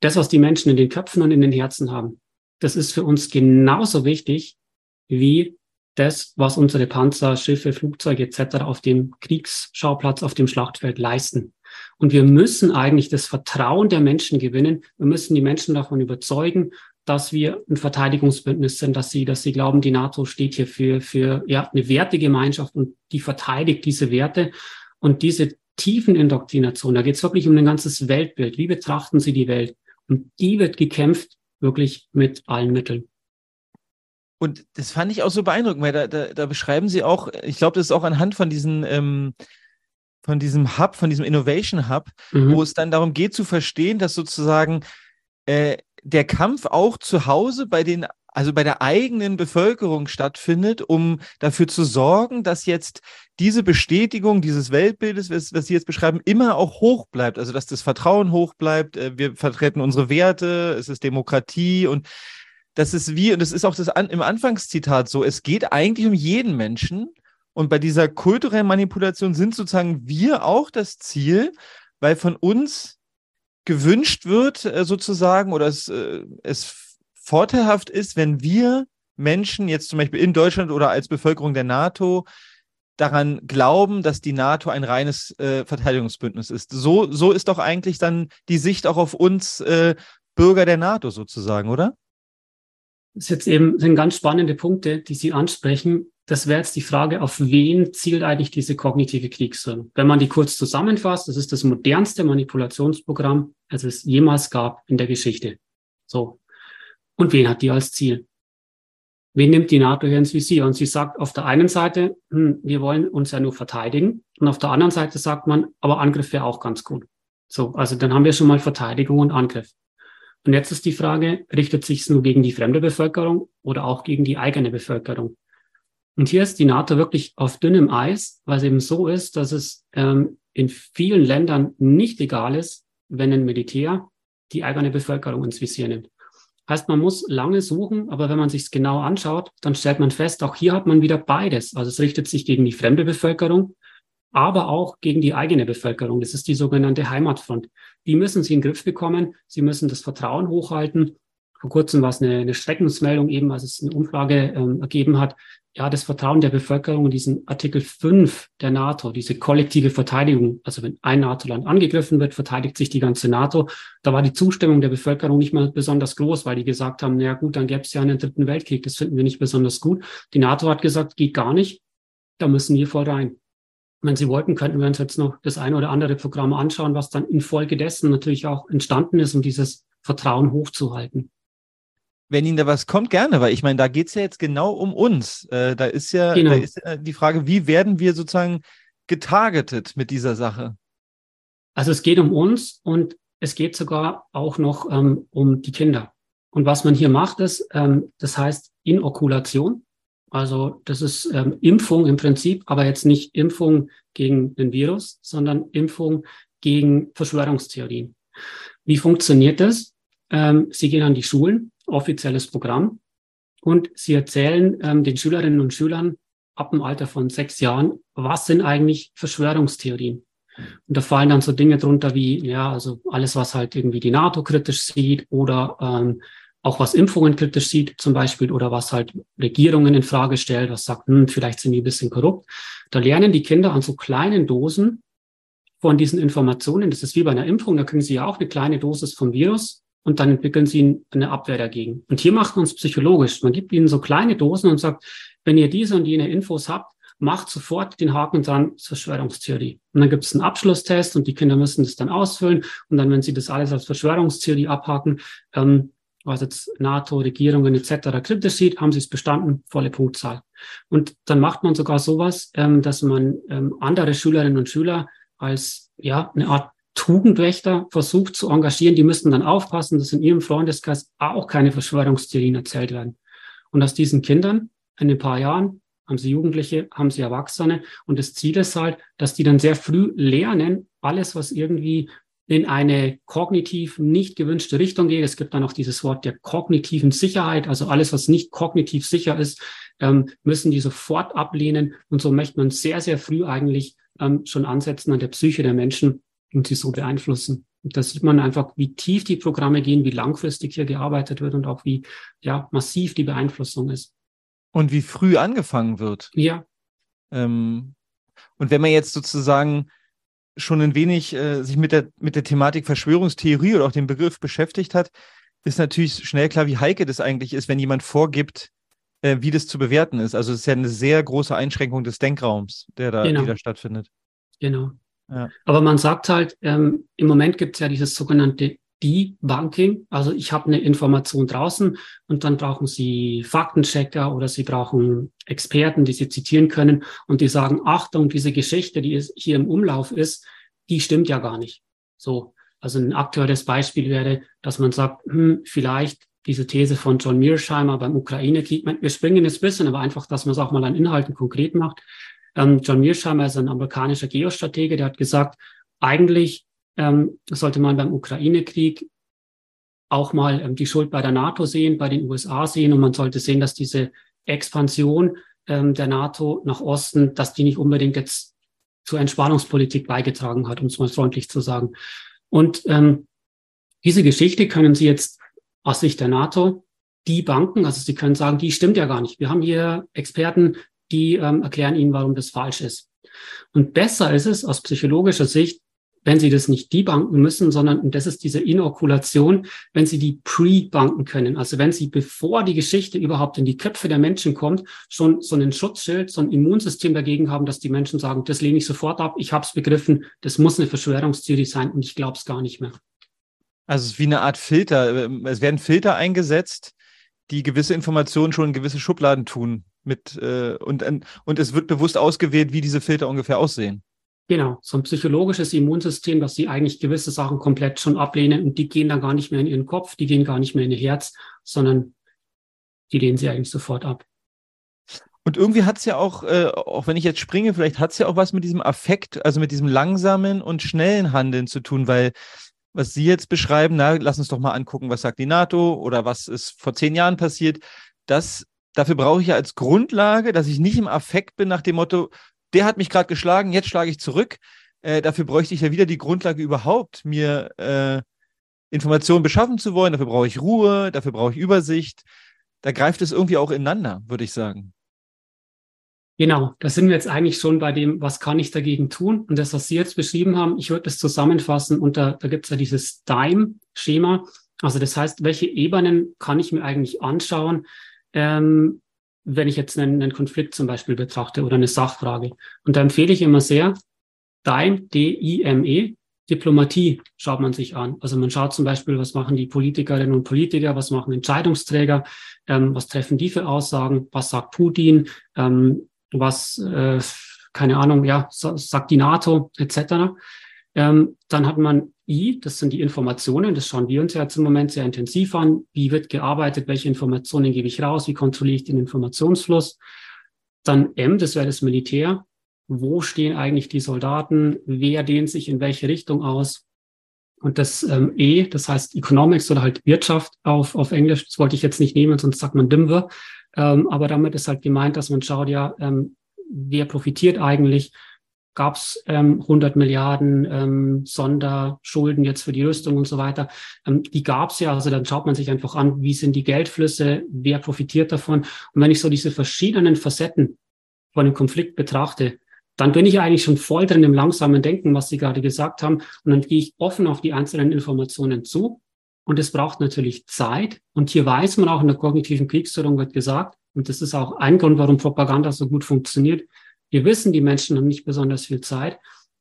Speaker 3: Das, was die Menschen in den Köpfen und in den Herzen haben, das ist für uns genauso wichtig wie das, was unsere Panzer, Schiffe, Flugzeuge etc. auf dem Kriegsschauplatz, auf dem Schlachtfeld leisten. Und wir müssen eigentlich das Vertrauen der Menschen gewinnen. Wir müssen die Menschen davon überzeugen, dass wir ein Verteidigungsbündnis sind, dass sie, dass sie glauben, die NATO steht hier für, für ja, eine Wertegemeinschaft und die verteidigt diese Werte. Und diese tiefen Indoktrination, da geht es wirklich um ein ganzes Weltbild. Wie betrachten Sie die Welt? Und die wird gekämpft wirklich mit allen Mitteln.
Speaker 2: Und das fand ich auch so beeindruckend, weil da, da, da beschreiben Sie auch, ich glaube, das ist auch anhand von diesen ähm, von diesem Hub, von diesem Innovation Hub, mhm. wo es dann darum geht zu verstehen, dass sozusagen äh, der Kampf auch zu Hause bei den also bei der eigenen Bevölkerung stattfindet, um dafür zu sorgen, dass jetzt diese Bestätigung dieses Weltbildes, was, was Sie jetzt beschreiben, immer auch hoch bleibt. Also dass das Vertrauen hoch bleibt. Äh, wir vertreten unsere Werte, es ist Demokratie und das ist wie, und das ist auch das im Anfangszitat so, es geht eigentlich um jeden Menschen. Und bei dieser kulturellen Manipulation sind sozusagen wir auch das Ziel, weil von uns gewünscht wird, äh, sozusagen, oder es, äh, es vorteilhaft ist, wenn wir Menschen jetzt zum Beispiel in Deutschland oder als Bevölkerung der NATO daran glauben, dass die NATO ein reines äh, Verteidigungsbündnis ist. So, so ist doch eigentlich dann die Sicht auch auf uns äh, Bürger der NATO sozusagen, oder?
Speaker 3: Das ist jetzt eben sind ganz spannende Punkte, die Sie ansprechen. Das wäre jetzt die Frage, auf wen zielt eigentlich diese kognitive Kriegsführung? Wenn man die kurz zusammenfasst, das ist das modernste Manipulationsprogramm, das es jemals gab in der Geschichte. So, und wen hat die als Ziel? Wen nimmt die NATO hier ins Visier? Und sie sagt auf der einen Seite, hm, wir wollen uns ja nur verteidigen. Und auf der anderen Seite sagt man, aber Angriff wäre auch ganz gut. So, also dann haben wir schon mal Verteidigung und Angriff. Und jetzt ist die Frage, richtet sich es nur gegen die fremde Bevölkerung oder auch gegen die eigene Bevölkerung? Und hier ist die NATO wirklich auf dünnem Eis, weil es eben so ist, dass es ähm, in vielen Ländern nicht egal ist, wenn ein Militär die eigene Bevölkerung ins Visier nimmt. Heißt, man muss lange suchen, aber wenn man sich es genau anschaut, dann stellt man fest, auch hier hat man wieder beides. Also es richtet sich gegen die fremde Bevölkerung, aber auch gegen die eigene Bevölkerung. Das ist die sogenannte Heimatfront. Die müssen sie in den Griff bekommen. Sie müssen das Vertrauen hochhalten. Vor kurzem war es eine, eine Schreckensmeldung eben, als es eine Umfrage ähm, ergeben hat. Ja, das Vertrauen der Bevölkerung in diesen Artikel 5 der NATO, diese kollektive Verteidigung. Also wenn ein NATO-Land angegriffen wird, verteidigt sich die ganze NATO. Da war die Zustimmung der Bevölkerung nicht mal besonders groß, weil die gesagt haben, na gut, dann gäbe es ja einen dritten Weltkrieg. Das finden wir nicht besonders gut. Die NATO hat gesagt, geht gar nicht. Da müssen wir voll rein. Wenn Sie wollten, könnten wir uns jetzt noch das eine oder andere Programm anschauen, was dann infolgedessen natürlich auch entstanden ist, um dieses Vertrauen hochzuhalten.
Speaker 2: Wenn Ihnen da was kommt, gerne, weil ich meine, da geht es ja jetzt genau um uns. Äh, da ist ja, genau. da ist ja die Frage, wie werden wir sozusagen getargetet mit dieser Sache?
Speaker 3: Also es geht um uns und es geht sogar auch noch ähm, um die Kinder. Und was man hier macht, ist, ähm, das heißt Inokulation. Also das ist ähm, Impfung im Prinzip, aber jetzt nicht Impfung gegen den Virus, sondern Impfung gegen Verschwörungstheorien. Wie funktioniert das? Ähm, Sie gehen an die Schulen, offizielles Programm, und Sie erzählen ähm, den Schülerinnen und Schülern ab dem Alter von sechs Jahren, was sind eigentlich Verschwörungstheorien? Und da fallen dann so Dinge drunter wie, ja, also alles, was halt irgendwie die NATO kritisch sieht oder ähm, auch was Impfungen kritisch sieht zum Beispiel oder was halt Regierungen in Frage stellt, was sagt, hm, vielleicht sind die ein bisschen korrupt. Da lernen die Kinder an so kleinen Dosen von diesen Informationen. Das ist wie bei einer Impfung, da kriegen sie ja auch eine kleine Dosis vom Virus und dann entwickeln sie eine Abwehr dagegen. Und hier macht man es psychologisch. Man gibt ihnen so kleine Dosen und sagt, wenn ihr diese und jene Infos habt, macht sofort den Haken dran zur Verschwörungstheorie. Und dann gibt es einen Abschlusstest und die Kinder müssen das dann ausfüllen. Und dann, wenn sie das alles als Verschwörungstheorie abhaken, ähm, was jetzt NATO, Regierungen etc. kritisch sieht, haben sie es bestanden, volle Punktzahl. Und dann macht man sogar sowas, ähm, dass man ähm, andere Schülerinnen und Schüler als ja eine Art Tugendwächter versucht zu engagieren. Die müssen dann aufpassen, dass in ihrem Freundeskreis auch keine Verschwörungstheorien erzählt werden. Und aus diesen Kindern in ein paar Jahren haben sie Jugendliche, haben sie Erwachsene. Und das Ziel ist halt, dass die dann sehr früh lernen, alles, was irgendwie in eine kognitiv nicht gewünschte Richtung geht. Es gibt dann auch dieses Wort der kognitiven Sicherheit. Also alles, was nicht kognitiv sicher ist, ähm, müssen die sofort ablehnen. Und so möchte man sehr, sehr früh eigentlich ähm, schon ansetzen an der Psyche der Menschen und sie so beeinflussen. Und da sieht man einfach, wie tief die Programme gehen, wie langfristig hier gearbeitet wird und auch wie ja, massiv die Beeinflussung ist.
Speaker 2: Und wie früh angefangen wird.
Speaker 3: Ja.
Speaker 2: Ähm, und wenn man jetzt sozusagen schon ein wenig äh, sich mit der, mit der Thematik Verschwörungstheorie oder auch dem Begriff beschäftigt hat, ist natürlich schnell klar, wie heike das eigentlich ist, wenn jemand vorgibt, äh, wie das zu bewerten ist. Also es ist ja eine sehr große Einschränkung des Denkraums, der da, genau. da stattfindet.
Speaker 3: Genau. Aber man sagt halt, ähm, im Moment gibt es ja dieses sogenannte Debunking. Also ich habe eine Information draußen und dann brauchen Sie Faktenchecker oder Sie brauchen Experten, die Sie zitieren können und die sagen, Achtung, diese Geschichte, die hier im Umlauf ist, die stimmt ja gar nicht. So. Also ein aktuelles Beispiel wäre, dass man sagt, hm, vielleicht diese These von John Mearsheimer beim Ukraine-Krieg. Wir springen jetzt ein bisschen, aber einfach, dass man es auch mal an Inhalten konkret macht. Ähm, John Mearsheimer ist ein amerikanischer Geostratege, der hat gesagt, eigentlich ähm, sollte man beim Ukraine-Krieg auch mal ähm, die Schuld bei der NATO sehen, bei den USA sehen und man sollte sehen, dass diese Expansion ähm, der NATO nach Osten, dass die nicht unbedingt jetzt zur Entspannungspolitik beigetragen hat, um es mal freundlich zu sagen. Und ähm, diese Geschichte können Sie jetzt aus Sicht der NATO die Banken, also Sie können sagen, die stimmt ja gar nicht. Wir haben hier Experten, die ähm, erklären Ihnen, warum das falsch ist. Und besser ist es aus psychologischer Sicht, wenn Sie das nicht debanken müssen, sondern, und das ist diese Inokulation, wenn Sie die pre-banken können. Also wenn Sie, bevor die Geschichte überhaupt in die Köpfe der Menschen kommt, schon so einen Schutzschild, so ein Immunsystem dagegen haben, dass die Menschen sagen, das lehne ich sofort ab, ich habe es begriffen, das muss eine Verschwörungstheorie sein und ich glaube es gar nicht mehr.
Speaker 2: Also es ist wie eine Art Filter. Es werden Filter eingesetzt, die gewisse Informationen schon in gewisse Schubladen tun. Mit, äh, und, und es wird bewusst ausgewählt, wie diese Filter ungefähr aussehen.
Speaker 3: Genau, so ein psychologisches Immunsystem, dass sie eigentlich gewisse Sachen komplett schon ablehnen und die gehen dann gar nicht mehr in ihren Kopf, die gehen gar nicht mehr in ihr Herz, sondern die lehnen sie eigentlich sofort ab.
Speaker 2: Und irgendwie hat es ja auch, äh, auch wenn ich jetzt springe, vielleicht hat es ja auch was mit diesem Affekt, also mit diesem langsamen und schnellen Handeln zu tun, weil was Sie jetzt beschreiben, na, lass uns doch mal angucken, was sagt die NATO oder was ist vor zehn Jahren passiert. Das, dafür brauche ich ja als Grundlage, dass ich nicht im Affekt bin nach dem Motto, der hat mich gerade geschlagen, jetzt schlage ich zurück. Äh, dafür bräuchte ich ja wieder die Grundlage überhaupt, mir äh, Informationen beschaffen zu wollen. Dafür brauche ich Ruhe, dafür brauche ich Übersicht. Da greift es irgendwie auch ineinander, würde ich sagen.
Speaker 3: Genau, da sind wir jetzt eigentlich schon bei dem, was kann ich dagegen tun? Und das, was Sie jetzt beschrieben haben, ich würde das zusammenfassen und da, da gibt es ja dieses DIME-Schema. Also das heißt, welche Ebenen kann ich mir eigentlich anschauen, ähm, wenn ich jetzt einen, einen Konflikt zum Beispiel betrachte oder eine Sachfrage. Und da empfehle ich immer sehr, DIME, D-I-M-E, Diplomatie schaut man sich an. Also man schaut zum Beispiel, was machen die Politikerinnen und Politiker, was machen Entscheidungsträger, ähm, was treffen die für Aussagen, was sagt Putin, ähm, was, äh, keine Ahnung, ja, sagt die NATO etc. Ähm, dann hat man I, das sind die Informationen, das schauen wir uns ja jetzt im Moment sehr intensiv an. Wie wird gearbeitet, welche Informationen gebe ich raus, wie kontrolliere ich den Informationsfluss. Dann M, das wäre das Militär. Wo stehen eigentlich die Soldaten? Wer dehnt sich in welche Richtung aus? Und das ähm, E, das heißt Economics oder halt Wirtschaft auf, auf Englisch, das wollte ich jetzt nicht nehmen, sonst sagt man Dimwe. Ähm, aber damit ist halt gemeint, dass man schaut, ja, ähm, wer profitiert eigentlich? Gab es ähm, 100 Milliarden ähm, Sonderschulden jetzt für die Rüstung und so weiter? Ähm, die gab es ja, also dann schaut man sich einfach an, wie sind die Geldflüsse, wer profitiert davon? Und wenn ich so diese verschiedenen Facetten von dem Konflikt betrachte, dann bin ich eigentlich schon voll drin im langsamen Denken, was Sie gerade gesagt haben. Und dann gehe ich offen auf die einzelnen Informationen zu und es braucht natürlich Zeit. Und hier weiß man auch in der kognitiven Kriegsführung wird gesagt, und das ist auch ein Grund, warum Propaganda so gut funktioniert. Wir wissen, die Menschen haben nicht besonders viel Zeit.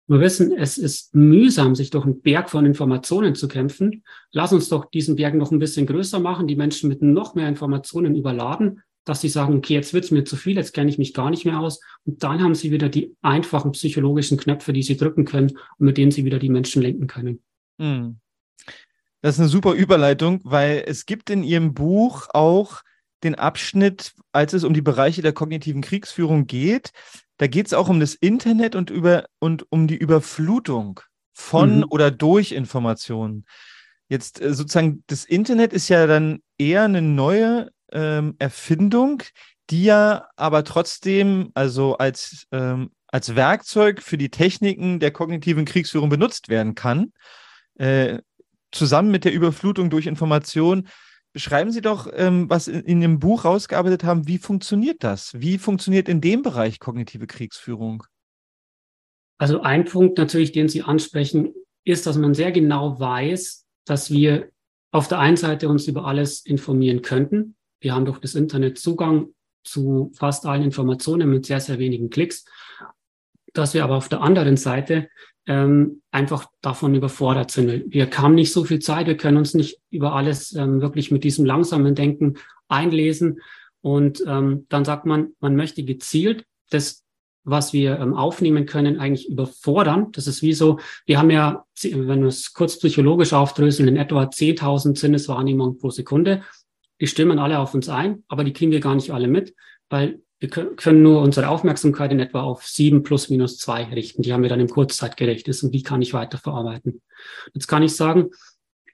Speaker 3: Wir wissen, es ist mühsam, sich durch einen Berg von Informationen zu kämpfen. Lass uns doch diesen Berg noch ein bisschen größer machen, die Menschen mit noch mehr Informationen überladen, dass sie sagen, okay, jetzt wird's mir zu viel, jetzt kenne ich mich gar nicht mehr aus. Und dann haben sie wieder die einfachen psychologischen Knöpfe, die sie drücken können und mit denen sie wieder die Menschen lenken können. Hm.
Speaker 2: Das ist eine super Überleitung, weil es gibt in Ihrem Buch auch den Abschnitt, als es um die Bereiche der kognitiven Kriegsführung geht. Da geht es auch um das Internet und, über, und um die Überflutung von mhm. oder durch Informationen. Jetzt äh, sozusagen, das Internet ist ja dann eher eine neue ähm, Erfindung, die ja aber trotzdem, also als, ähm, als Werkzeug für die Techniken der kognitiven Kriegsführung benutzt werden kann. Äh, zusammen mit der Überflutung durch Informationen. Beschreiben Sie doch, ähm, was in, in dem Buch rausgearbeitet haben. Wie funktioniert das? Wie funktioniert in dem Bereich kognitive Kriegsführung?
Speaker 3: Also ein Punkt natürlich, den Sie ansprechen, ist, dass man sehr genau weiß, dass wir auf der einen Seite uns über alles informieren könnten. Wir haben durch das Internet Zugang zu fast allen Informationen mit sehr, sehr wenigen Klicks. Dass wir aber auf der anderen Seite ähm, einfach davon überfordert sind. Wir haben nicht so viel Zeit, wir können uns nicht über alles ähm, wirklich mit diesem langsamen Denken einlesen. Und ähm, dann sagt man, man möchte gezielt das, was wir ähm, aufnehmen können, eigentlich überfordern. Das ist wie so, wir haben ja, wenn wir es kurz psychologisch aufdröseln, in etwa 10.000 Sinneswahrnehmungen pro Sekunde. Die stimmen alle auf uns ein, aber die kriegen wir gar nicht alle mit, weil wir können nur unsere Aufmerksamkeit in etwa auf sieben plus minus zwei richten. Die haben wir dann im Kurzzeitgedächtnis und die kann ich weiterverarbeiten. Jetzt kann ich sagen,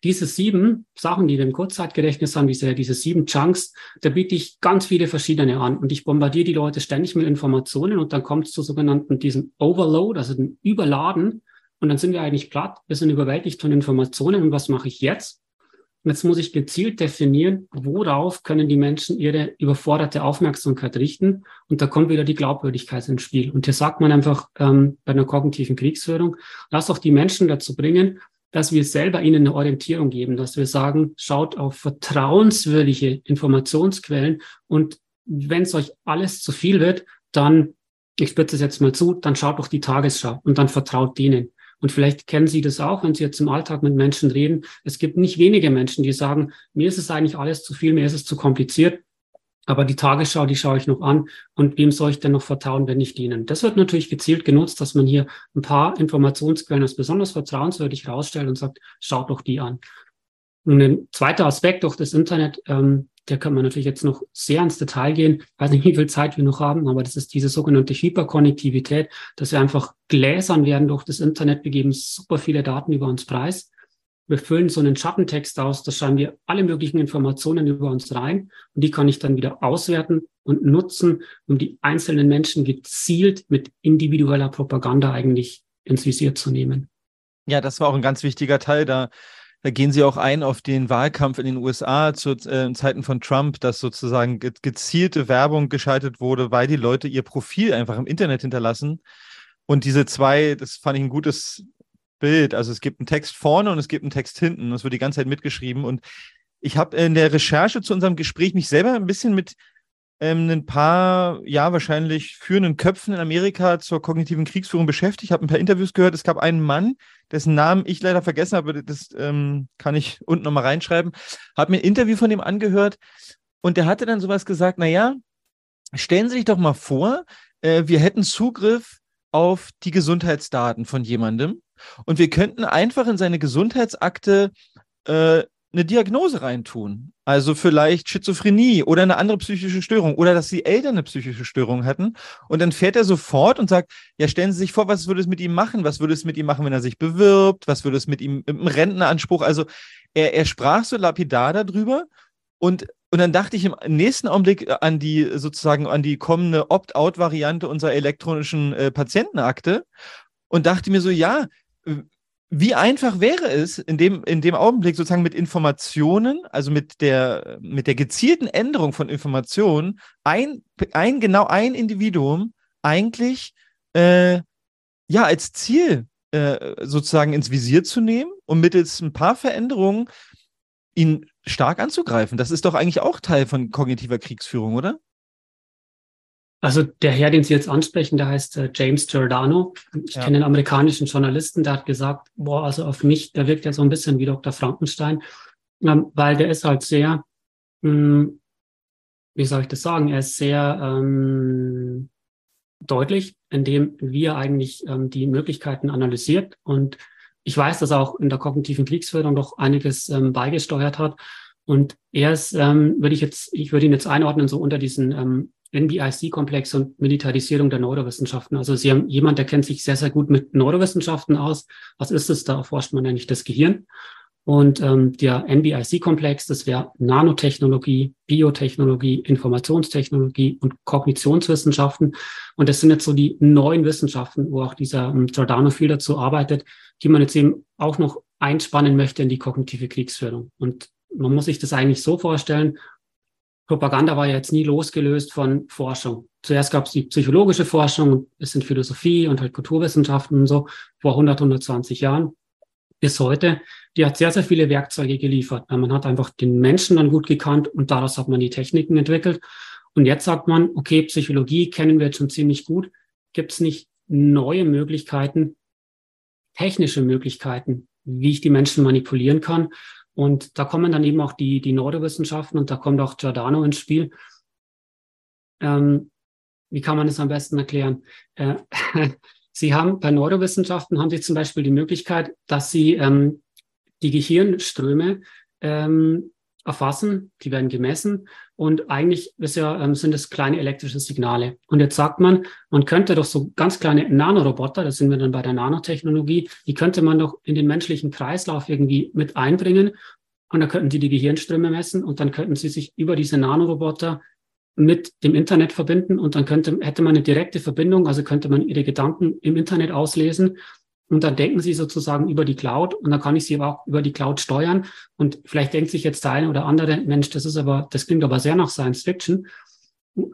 Speaker 3: diese sieben Sachen, die wir im Kurzzeitgedächtnis haben, diese, diese sieben Chunks, da biete ich ganz viele verschiedene an und ich bombardiere die Leute ständig mit Informationen und dann kommt es zu sogenannten diesem Overload, also dem Überladen und dann sind wir eigentlich platt, wir sind überwältigt von Informationen und was mache ich jetzt? Und jetzt muss ich gezielt definieren, worauf können die Menschen ihre überforderte Aufmerksamkeit richten. Und da kommt wieder die Glaubwürdigkeit ins Spiel. Und hier sagt man einfach ähm, bei einer kognitiven Kriegsführung, lass auch die Menschen dazu bringen, dass wir selber ihnen eine Orientierung geben, dass wir sagen, schaut auf vertrauenswürdige Informationsquellen und wenn es euch alles zu viel wird, dann, ich spitze es jetzt mal zu, dann schaut doch die Tagesschau und dann vertraut denen. Und vielleicht kennen Sie das auch, wenn Sie jetzt im Alltag mit Menschen reden. Es gibt nicht wenige Menschen, die sagen, mir ist es eigentlich alles zu viel, mir ist es zu kompliziert. Aber die Tagesschau, die schaue ich noch an. Und wem soll ich denn noch vertrauen, wenn nicht Ihnen? Das wird natürlich gezielt genutzt, dass man hier ein paar Informationsquellen als besonders vertrauenswürdig herausstellt und sagt, schaut doch die an. Und ein zweiter Aspekt durch das Internet, ähm, der kann man natürlich jetzt noch sehr ins Detail gehen. Ich weiß nicht, wie viel Zeit wir noch haben, aber das ist diese sogenannte Hyperkonnektivität, dass wir einfach gläsern werden durch das Internet. Wir geben super viele Daten über uns preis. wir füllen so einen Schattentext aus, da schreiben wir alle möglichen Informationen über uns rein und die kann ich dann wieder auswerten und nutzen, um die einzelnen Menschen gezielt mit individueller Propaganda eigentlich ins Visier zu nehmen.
Speaker 2: Ja, das war auch ein ganz wichtiger Teil. Da, da gehen Sie auch ein auf den Wahlkampf in den USA zu äh, Zeiten von Trump, dass sozusagen ge gezielte Werbung geschaltet wurde, weil die Leute ihr Profil einfach im Internet hinterlassen. Und diese zwei, das fand ich ein gutes Bild. Also es gibt einen Text vorne und es gibt einen Text hinten. Das wird die ganze Zeit mitgeschrieben. Und ich habe in der Recherche zu unserem Gespräch mich selber ein bisschen mit ähm, ein paar, ja, wahrscheinlich führenden Köpfen in Amerika zur kognitiven Kriegsführung beschäftigt. Ich habe ein paar Interviews gehört. Es gab einen Mann, dessen Namen ich leider vergessen habe. Das ähm, kann ich unten nochmal reinschreiben. Habe mir ein Interview von dem angehört und der hatte dann sowas gesagt, naja, stellen Sie sich doch mal vor, äh, wir hätten Zugriff auf die Gesundheitsdaten von jemandem und wir könnten einfach in seine Gesundheitsakte äh, eine Diagnose reintun. Also vielleicht Schizophrenie oder eine andere psychische Störung oder dass die Eltern eine psychische Störung hatten. Und dann fährt er sofort und sagt, ja, stellen Sie sich vor, was würde es mit ihm machen? Was würde es mit ihm machen, wenn er sich bewirbt? Was würde es mit ihm im Rentenanspruch? Also er, er sprach so lapidar darüber und und dann dachte ich im nächsten Augenblick an die sozusagen an die kommende Opt-out-Variante unserer elektronischen äh, Patientenakte und dachte mir so, ja, wie einfach wäre es in dem, in dem Augenblick sozusagen mit Informationen, also mit der, mit der gezielten Änderung von Informationen, ein, ein genau ein Individuum eigentlich äh, ja als Ziel äh, sozusagen ins Visier zu nehmen und mittels ein paar Veränderungen ihn stark anzugreifen. Das ist doch eigentlich auch Teil von kognitiver Kriegsführung, oder?
Speaker 3: Also der Herr, den Sie jetzt ansprechen, der heißt äh, James Giordano. Ich ja. kenne einen amerikanischen Journalisten, der hat gesagt, boah, also auf mich, der wirkt ja so ein bisschen wie Dr. Frankenstein, ähm, weil der ist halt sehr, mh, hm, wie soll ich das sagen, er ist sehr ähm, deutlich, indem wir eigentlich ähm, die Möglichkeiten analysiert. Und ich weiß, dass er auch in der kognitiven Kriegsführung doch einiges ähm, beigesteuert hat. Und er ist, ähm, würde ich jetzt, ich würde ihn jetzt einordnen, so unter diesen ähm, NBIC-Komplex und Militarisierung der Neurowissenschaften. Also Sie haben jemand, der kennt sich sehr, sehr gut mit Neurowissenschaften aus. Was ist es? Da erforscht man eigentlich das Gehirn. Und ähm, der NBIC-Komplex, das wäre Nanotechnologie, Biotechnologie, Informationstechnologie und Kognitionswissenschaften. Und das sind jetzt so die neuen Wissenschaften, wo auch dieser ähm, Giordano viel dazu arbeitet, die man jetzt eben auch noch einspannen möchte in die kognitive Kriegsführung. Und man muss sich das eigentlich so vorstellen, Propaganda war ja jetzt nie losgelöst von Forschung. Zuerst gab es die psychologische Forschung, es sind Philosophie und halt Kulturwissenschaften und so vor 100, 120 Jahren bis heute. Die hat sehr, sehr viele Werkzeuge geliefert. Man hat einfach den Menschen dann gut gekannt und daraus hat man die Techniken entwickelt. Und jetzt sagt man, okay, Psychologie kennen wir jetzt schon ziemlich gut. Gibt es nicht neue Möglichkeiten, technische Möglichkeiten, wie ich die Menschen manipulieren kann? Und da kommen dann eben auch die, die Neurowissenschaften und da kommt auch Giordano ins Spiel. Ähm, wie kann man das am besten erklären? Äh, Sie haben bei Neurowissenschaften haben Sie zum Beispiel die Möglichkeit, dass Sie ähm, die Gehirnströme ähm, erfassen, die werden gemessen und eigentlich ja, ähm, sind es kleine elektrische Signale. Und jetzt sagt man, man könnte doch so ganz kleine Nanoroboter, da sind wir dann bei der Nanotechnologie, die könnte man doch in den menschlichen Kreislauf irgendwie mit einbringen und dann könnten sie die Gehirnströme messen und dann könnten sie sich über diese Nanoroboter mit dem Internet verbinden und dann könnte, hätte man eine direkte Verbindung, also könnte man ihre Gedanken im Internet auslesen und dann denken Sie sozusagen über die Cloud und dann kann ich Sie aber auch über die Cloud steuern. Und vielleicht denkt sich jetzt der eine oder andere, Mensch, das ist aber, das klingt aber sehr nach Science Fiction.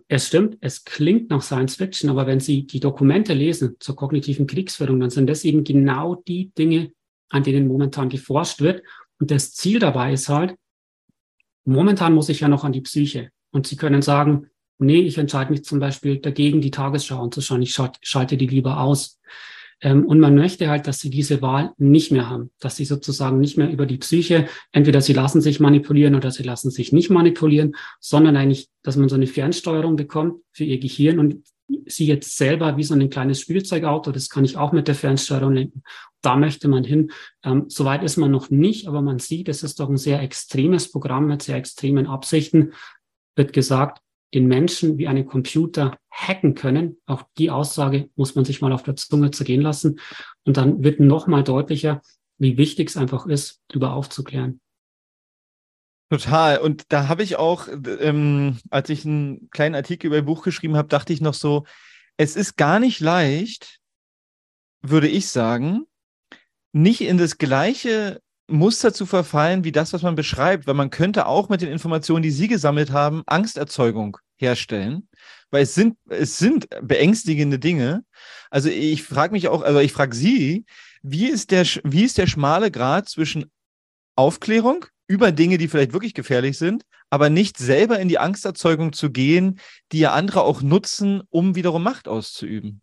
Speaker 3: Es stimmt, es klingt nach Science Fiction, aber wenn Sie die Dokumente lesen zur kognitiven Kriegsführung, dann sind das eben genau die Dinge, an denen momentan geforscht wird. Und das Ziel dabei ist halt, momentan muss ich ja noch an die Psyche. Und Sie können sagen, nee, ich entscheide mich zum Beispiel dagegen, die Tagesschau anzuschauen. Ich schalte die lieber aus. Ähm, und man möchte halt, dass sie diese Wahl nicht mehr haben, dass sie sozusagen nicht mehr über die Psyche, entweder sie lassen sich manipulieren oder sie lassen sich nicht manipulieren, sondern eigentlich, dass man so eine Fernsteuerung bekommt für ihr Gehirn und sie jetzt selber wie so ein kleines Spielzeugauto, das kann ich auch mit der Fernsteuerung lenken. Da möchte man hin. Ähm, Soweit ist man noch nicht, aber man sieht, es ist doch ein sehr extremes Programm mit sehr extremen Absichten. Wird gesagt, den Menschen wie einen Computer hacken können. Auch die Aussage muss man sich mal auf der Zunge zergehen lassen. Und dann wird noch mal deutlicher, wie wichtig es einfach ist, darüber aufzuklären.
Speaker 2: Total. Und da habe ich auch, ähm, als ich einen kleinen Artikel über ein Buch geschrieben habe, dachte ich noch so, es ist gar nicht leicht, würde ich sagen, nicht in das gleiche Muster zu verfallen wie das, was man beschreibt, weil man könnte auch mit den Informationen, die Sie gesammelt haben, Angsterzeugung herstellen, weil es sind, es sind beängstigende Dinge. Also ich frage mich auch, also ich frage Sie, wie ist der, wie ist der schmale Grad zwischen Aufklärung über Dinge, die vielleicht wirklich gefährlich sind, aber nicht selber in die Angsterzeugung zu gehen, die ja andere auch nutzen, um wiederum Macht auszuüben?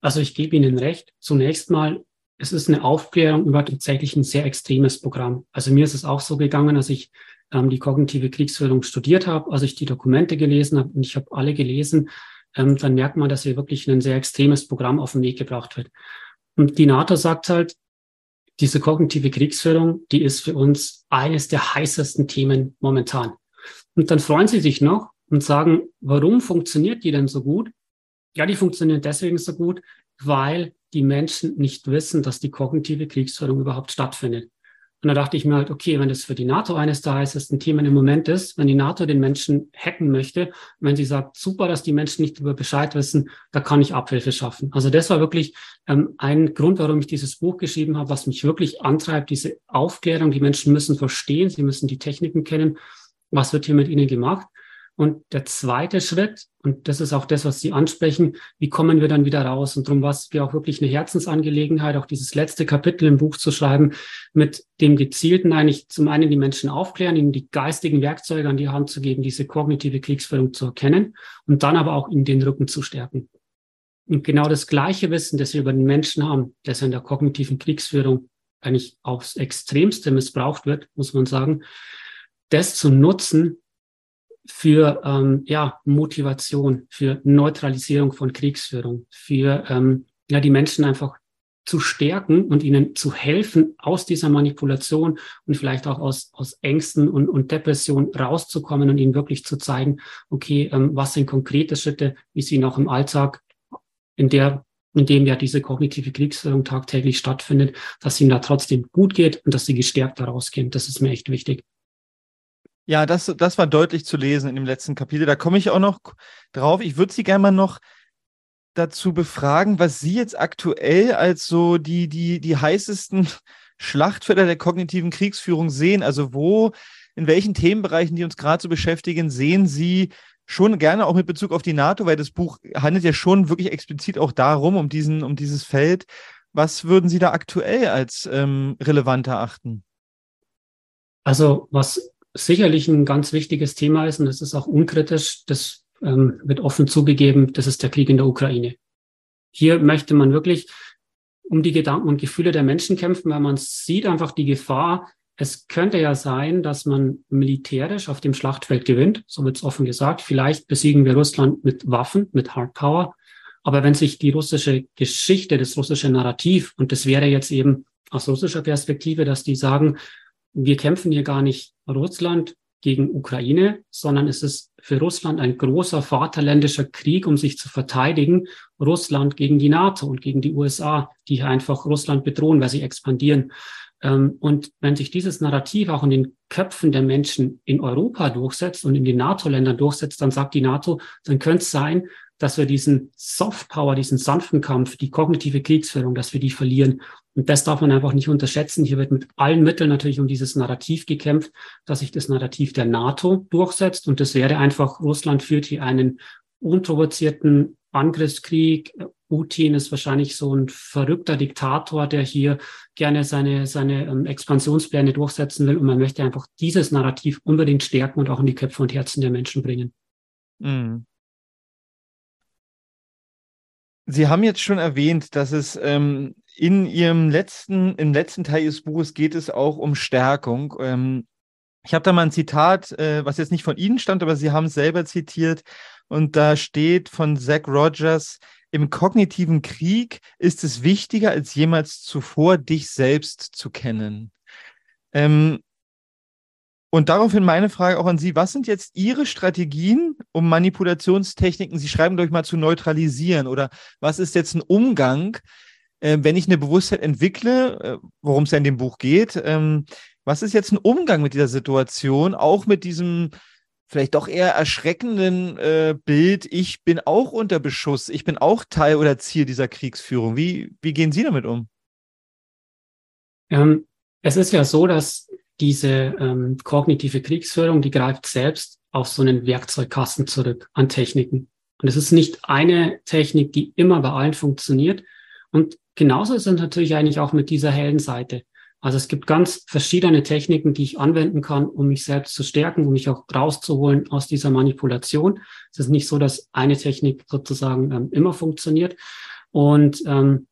Speaker 3: Also ich gebe Ihnen recht. Zunächst mal, es ist eine Aufklärung über tatsächlich ein sehr extremes Programm. Also mir ist es auch so gegangen, als ich ähm, die kognitive Kriegsführung studiert habe, als ich die Dokumente gelesen habe und ich habe alle gelesen, ähm, dann merkt man, dass hier wirklich ein sehr extremes Programm auf den Weg gebracht wird. Und die NATO sagt halt, diese kognitive Kriegsführung, die ist für uns eines der heißesten Themen momentan. Und dann freuen sie sich noch und sagen, warum funktioniert die denn so gut? Ja, die funktioniert deswegen so gut, weil die Menschen nicht wissen, dass die kognitive Kriegsführung überhaupt stattfindet. Und da dachte ich mir halt, okay, wenn das für die NATO eines der heißesten Themen im Moment ist, wenn die NATO den Menschen hacken möchte, wenn sie sagt, super, dass die Menschen nicht über Bescheid wissen, da kann ich Abhilfe schaffen. Also das war wirklich ähm, ein Grund, warum ich dieses Buch geschrieben habe, was mich wirklich antreibt, diese Aufklärung. Die Menschen müssen verstehen, sie müssen die Techniken kennen. Was wird hier mit ihnen gemacht? Und der zweite Schritt, und das ist auch das, was Sie ansprechen, wie kommen wir dann wieder raus? Und darum war es mir auch wirklich eine Herzensangelegenheit, auch dieses letzte Kapitel im Buch zu schreiben, mit dem gezielten eigentlich zum einen die Menschen aufklären, ihnen die geistigen Werkzeuge an die Hand zu geben, diese kognitive Kriegsführung zu erkennen und dann aber auch ihnen den Rücken zu stärken. Und genau das gleiche Wissen, das wir über den Menschen haben, das in der kognitiven Kriegsführung eigentlich aufs Extremste missbraucht wird, muss man sagen, das zu nutzen, für ähm, ja, Motivation, für Neutralisierung von Kriegsführung, für ähm, ja, die Menschen einfach zu stärken und ihnen zu helfen, aus dieser Manipulation und vielleicht auch aus, aus Ängsten und, und Depression rauszukommen und ihnen wirklich zu zeigen, okay, ähm, was sind konkrete Schritte, wie sie noch im Alltag, in der, in dem ja diese kognitive Kriegsführung tagtäglich stattfindet, dass ihnen da trotzdem gut geht und dass sie gestärkt daraus gehen. Das ist mir echt wichtig.
Speaker 2: Ja, das, das war deutlich zu lesen in dem letzten Kapitel. Da komme ich auch noch drauf. Ich würde Sie gerne mal noch dazu befragen, was Sie jetzt aktuell als so die, die, die heißesten Schlachtfelder der kognitiven Kriegsführung sehen. Also wo, in welchen Themenbereichen, die uns gerade so beschäftigen, sehen Sie schon gerne auch mit Bezug auf die NATO, weil das Buch handelt ja schon wirklich explizit auch darum, um diesen, um dieses Feld. Was würden Sie da aktuell als ähm, relevant erachten?
Speaker 3: Also was sicherlich ein ganz wichtiges Thema ist und das ist auch unkritisch, das ähm, wird offen zugegeben, das ist der Krieg in der Ukraine. Hier möchte man wirklich um die Gedanken und Gefühle der Menschen kämpfen, weil man sieht einfach die Gefahr, es könnte ja sein, dass man militärisch auf dem Schlachtfeld gewinnt, so wird es offen gesagt. Vielleicht besiegen wir Russland mit Waffen, mit Hardpower. Aber wenn sich die russische Geschichte, das russische Narrativ, und das wäre jetzt eben aus russischer Perspektive, dass die sagen, wir kämpfen hier gar nicht Russland gegen Ukraine, sondern es ist für Russland ein großer vaterländischer Krieg, um sich zu verteidigen. Russland gegen die NATO und gegen die USA, die einfach Russland bedrohen, weil sie expandieren. Ähm, und wenn sich dieses Narrativ auch in den Köpfen der Menschen in Europa durchsetzt und in den NATO-Ländern durchsetzt, dann sagt die NATO, dann könnte es sein, dass wir diesen Soft Power, diesen sanften Kampf, die kognitive Kriegsführung, dass wir die verlieren. Und das darf man einfach nicht unterschätzen. Hier wird mit allen Mitteln natürlich um dieses Narrativ gekämpft, dass sich das Narrativ der NATO durchsetzt. Und das wäre einfach, Russland führt hier einen unprovozierten Angriffskrieg. Putin ist wahrscheinlich so ein verrückter Diktator, der hier gerne seine, seine ähm, Expansionspläne durchsetzen will. Und man möchte einfach dieses Narrativ unbedingt stärken und auch in die Köpfe und Herzen der Menschen bringen.
Speaker 2: Mhm. Sie haben jetzt schon erwähnt, dass es ähm, in Ihrem letzten, im letzten Teil Ihres Buches geht es auch um Stärkung. Ähm, ich habe da mal ein Zitat, äh, was jetzt nicht von Ihnen stammt, aber Sie haben es selber zitiert. Und da steht von Zach Rogers, im kognitiven Krieg ist es wichtiger als jemals zuvor, dich selbst zu kennen. Ähm, und daraufhin meine Frage auch an Sie, was sind jetzt Ihre Strategien, um Manipulationstechniken, Sie schreiben durch mal zu neutralisieren oder was ist jetzt ein Umgang äh, wenn ich eine Bewusstheit entwickle, äh, worum es ja in dem Buch geht, ähm, was ist jetzt ein Umgang mit dieser Situation, auch mit diesem vielleicht doch eher erschreckenden äh, Bild, ich bin auch unter Beschuss, ich bin auch Teil oder Ziel dieser Kriegsführung. Wie, wie gehen Sie damit um?
Speaker 3: Ähm, es ist ja so, dass diese ähm, kognitive Kriegsführung, die greift selbst auf so einen Werkzeugkasten zurück an Techniken. Und es ist nicht eine Technik, die immer bei allen funktioniert. Und genauso ist es natürlich eigentlich auch mit dieser hellen Seite. Also es gibt ganz verschiedene Techniken, die ich anwenden kann, um mich selbst zu stärken, um mich auch rauszuholen aus dieser Manipulation. Es ist nicht so, dass eine Technik sozusagen ähm, immer funktioniert. Und ähm,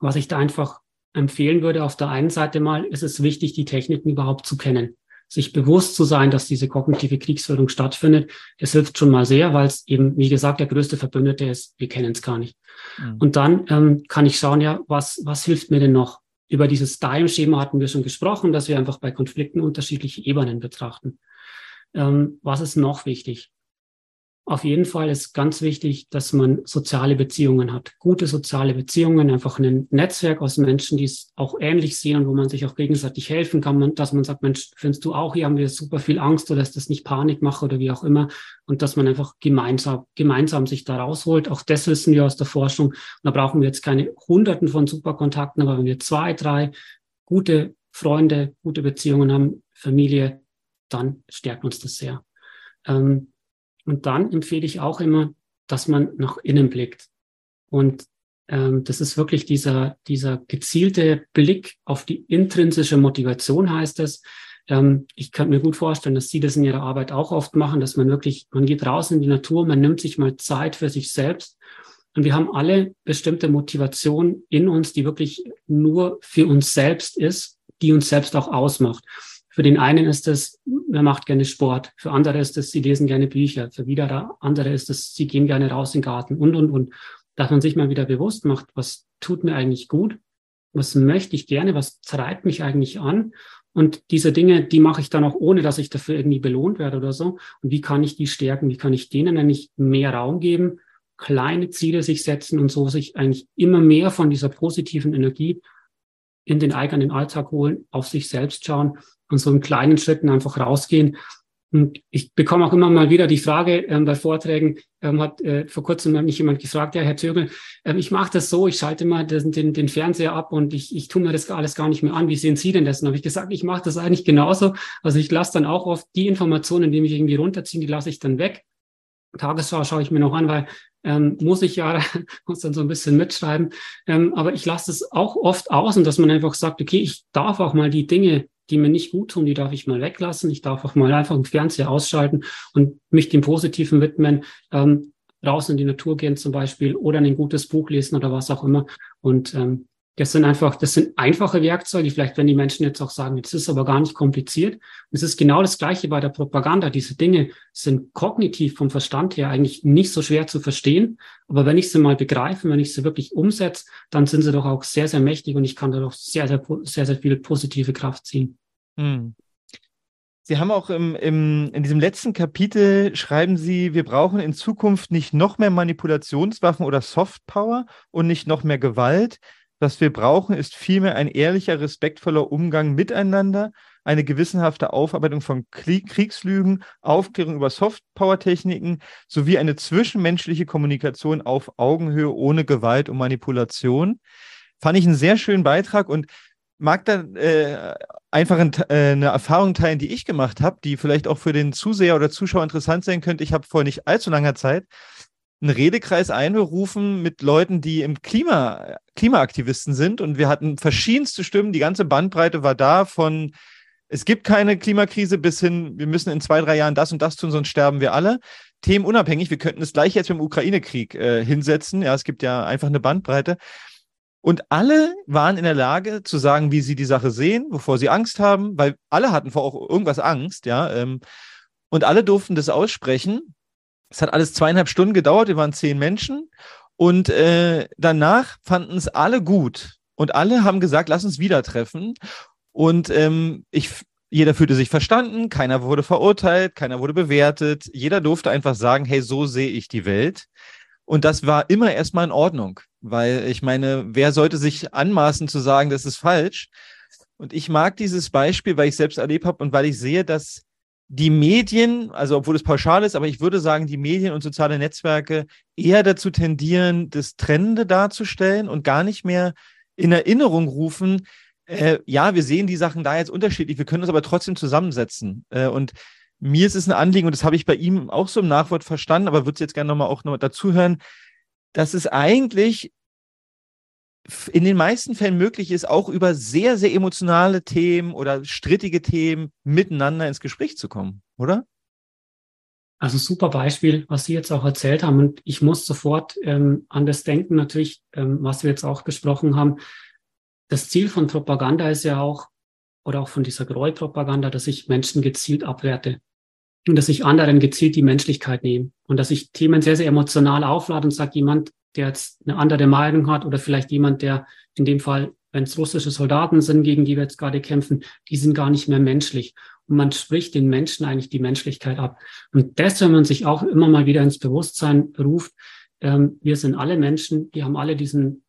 Speaker 3: was ich da einfach empfehlen würde, auf der einen Seite mal, ist es wichtig, die Techniken überhaupt zu kennen. Sich bewusst zu sein, dass diese kognitive Kriegsführung stattfindet, das hilft schon mal sehr, weil es eben, wie gesagt, der größte Verbündete ist, wir kennen es gar nicht. Mhm. Und dann ähm, kann ich schauen, ja, was, was hilft mir denn noch? Über dieses Dime-Schema hatten wir schon gesprochen, dass wir einfach bei Konflikten unterschiedliche Ebenen betrachten. Ähm, was ist noch wichtig? Auf jeden Fall ist ganz wichtig, dass man soziale Beziehungen hat. Gute soziale Beziehungen, einfach ein Netzwerk aus Menschen, die es auch ähnlich sehen und wo man sich auch gegenseitig helfen kann, dass man sagt, Mensch, findest du auch, hier haben wir super viel Angst oder ist das nicht Panik mache oder wie auch immer. Und dass man einfach gemeinsam, gemeinsam sich da rausholt. Auch das wissen wir aus der Forschung. da brauchen wir jetzt keine hunderten von Superkontakten, aber wenn wir zwei, drei gute Freunde, gute Beziehungen haben, Familie, dann stärkt uns das sehr. Ähm, und dann empfehle ich auch immer, dass man nach innen blickt. Und ähm, das ist wirklich dieser, dieser gezielte Blick auf die intrinsische Motivation, heißt es. Ähm, ich kann mir gut vorstellen, dass Sie das in Ihrer Arbeit auch oft machen, dass man wirklich, man geht raus in die Natur, man nimmt sich mal Zeit für sich selbst. Und wir haben alle bestimmte Motivation in uns, die wirklich nur für uns selbst ist, die uns selbst auch ausmacht. Für den einen ist es, er macht gerne Sport. Für andere ist es, sie lesen gerne Bücher. Für wieder andere ist es, sie gehen gerne raus in den Garten und, und, und. Dass man sich mal wieder bewusst macht, was tut mir eigentlich gut? Was möchte ich gerne? Was treibt mich eigentlich an? Und diese Dinge, die mache ich dann auch ohne, dass ich dafür irgendwie belohnt werde oder so. Und wie kann ich die stärken? Wie kann ich denen eigentlich mehr Raum geben? Kleine Ziele sich setzen und so sich eigentlich immer mehr von dieser positiven Energie in den eigenen Alltag holen, auf sich selbst schauen und so in kleinen Schritten einfach rausgehen. Und ich bekomme auch immer mal wieder die Frage ähm, bei Vorträgen, ähm, hat äh, vor kurzem mich jemand gefragt, ja, Herr Zögel, ähm, ich mache das so, ich schalte mal den, den, den Fernseher ab und ich, ich tue mir das alles gar nicht mehr an. Wie sehen Sie denn das? Und habe ich gesagt, ich mache das eigentlich genauso. Also ich lasse dann auch oft die Informationen, die mich irgendwie runterziehen, die lasse ich dann weg. Tagesschau schaue ich mir noch an, weil ähm, muss ich ja, muss dann so ein bisschen mitschreiben. Ähm, aber ich lasse es auch oft aus und dass man einfach sagt, okay, ich darf auch mal die Dinge, die mir nicht gut tun, die darf ich mal weglassen. Ich darf auch mal einfach im Fernseher ausschalten und mich dem Positiven widmen, ähm, raus in die Natur gehen zum Beispiel oder ein gutes Buch lesen oder was auch immer. Und ähm, das sind einfach, das sind einfache Werkzeuge. Vielleicht, wenn die Menschen jetzt auch sagen, das ist aber gar nicht kompliziert. Es ist genau das Gleiche bei der Propaganda. Diese Dinge sind kognitiv vom Verstand her eigentlich nicht so schwer zu verstehen. Aber wenn ich sie mal begreife, wenn ich sie wirklich umsetze, dann sind sie doch auch sehr, sehr mächtig und ich kann da doch sehr, sehr, sehr, sehr viel positive Kraft ziehen. Hm.
Speaker 2: Sie haben auch im, im, in diesem letzten Kapitel schreiben Sie, wir brauchen in Zukunft nicht noch mehr Manipulationswaffen oder Softpower und nicht noch mehr Gewalt. Was wir brauchen, ist vielmehr ein ehrlicher, respektvoller Umgang miteinander, eine gewissenhafte Aufarbeitung von Kriegslügen, Aufklärung über Softpower-Techniken sowie eine zwischenmenschliche Kommunikation auf Augenhöhe ohne Gewalt und Manipulation. Fand ich einen sehr schönen Beitrag und mag da äh, einfach ein, äh, eine Erfahrung teilen, die ich gemacht habe, die vielleicht auch für den Zuseher oder Zuschauer interessant sein könnte. Ich habe vor nicht allzu langer Zeit einen Redekreis einberufen mit Leuten, die im Klima, Klimaaktivisten sind. Und wir hatten verschiedenste Stimmen. Die ganze Bandbreite war da von es gibt keine Klimakrise bis hin, wir müssen in zwei, drei Jahren das und das tun, sonst sterben wir alle. Themenunabhängig, wir könnten es gleich jetzt mit dem Ukraine-Krieg äh, hinsetzen. Ja, es gibt ja einfach eine Bandbreite. Und alle waren in der Lage zu sagen, wie sie die Sache sehen, wovor sie Angst haben, weil alle hatten vor auch irgendwas Angst, ja. Ähm, und alle durften das aussprechen. Es hat alles zweieinhalb Stunden gedauert, wir waren zehn Menschen. Und äh, danach fanden es alle gut. Und alle haben gesagt, lass uns wieder treffen. Und ähm, ich, jeder fühlte sich verstanden, keiner wurde verurteilt, keiner wurde bewertet. Jeder durfte einfach sagen, hey, so sehe ich die Welt. Und das war immer erstmal in Ordnung, Weil ich meine, wer sollte sich anmaßen zu sagen, das ist falsch? Und ich mag dieses Beispiel, weil ich selbst erlebt habe und weil ich sehe, dass die Medien, also obwohl es pauschal ist, aber ich würde sagen, die Medien und soziale Netzwerke eher dazu tendieren, das Trennende darzustellen und gar nicht mehr in Erinnerung rufen, äh, ja, wir sehen die Sachen da jetzt unterschiedlich, wir können uns aber trotzdem zusammensetzen. Äh, und mir ist es ein Anliegen, und das habe ich bei ihm auch so im Nachwort verstanden, aber würde es jetzt gerne nochmal auch noch dazu hören, dass es eigentlich in den meisten Fällen möglich ist, auch über sehr, sehr emotionale Themen oder strittige Themen miteinander ins Gespräch zu kommen, oder?
Speaker 3: Also super Beispiel, was Sie jetzt auch erzählt haben. Und ich muss sofort ähm, an das denken, natürlich, ähm, was wir jetzt auch besprochen haben. Das Ziel von Propaganda ist ja auch, oder auch von dieser Gräuelpropaganda, dass ich Menschen gezielt abwerte und dass ich anderen gezielt die Menschlichkeit nehme und dass ich Themen sehr, sehr emotional auflade und sage, jemand, der jetzt eine andere Meinung hat oder vielleicht jemand, der in dem Fall, wenn es russische Soldaten sind, gegen die wir jetzt gerade kämpfen, die sind gar nicht mehr menschlich. Und man spricht den Menschen eigentlich die Menschlichkeit ab. Und das, wenn man sich auch immer mal wieder ins Bewusstsein ruft, ähm, wir sind alle Menschen, die haben alle diesen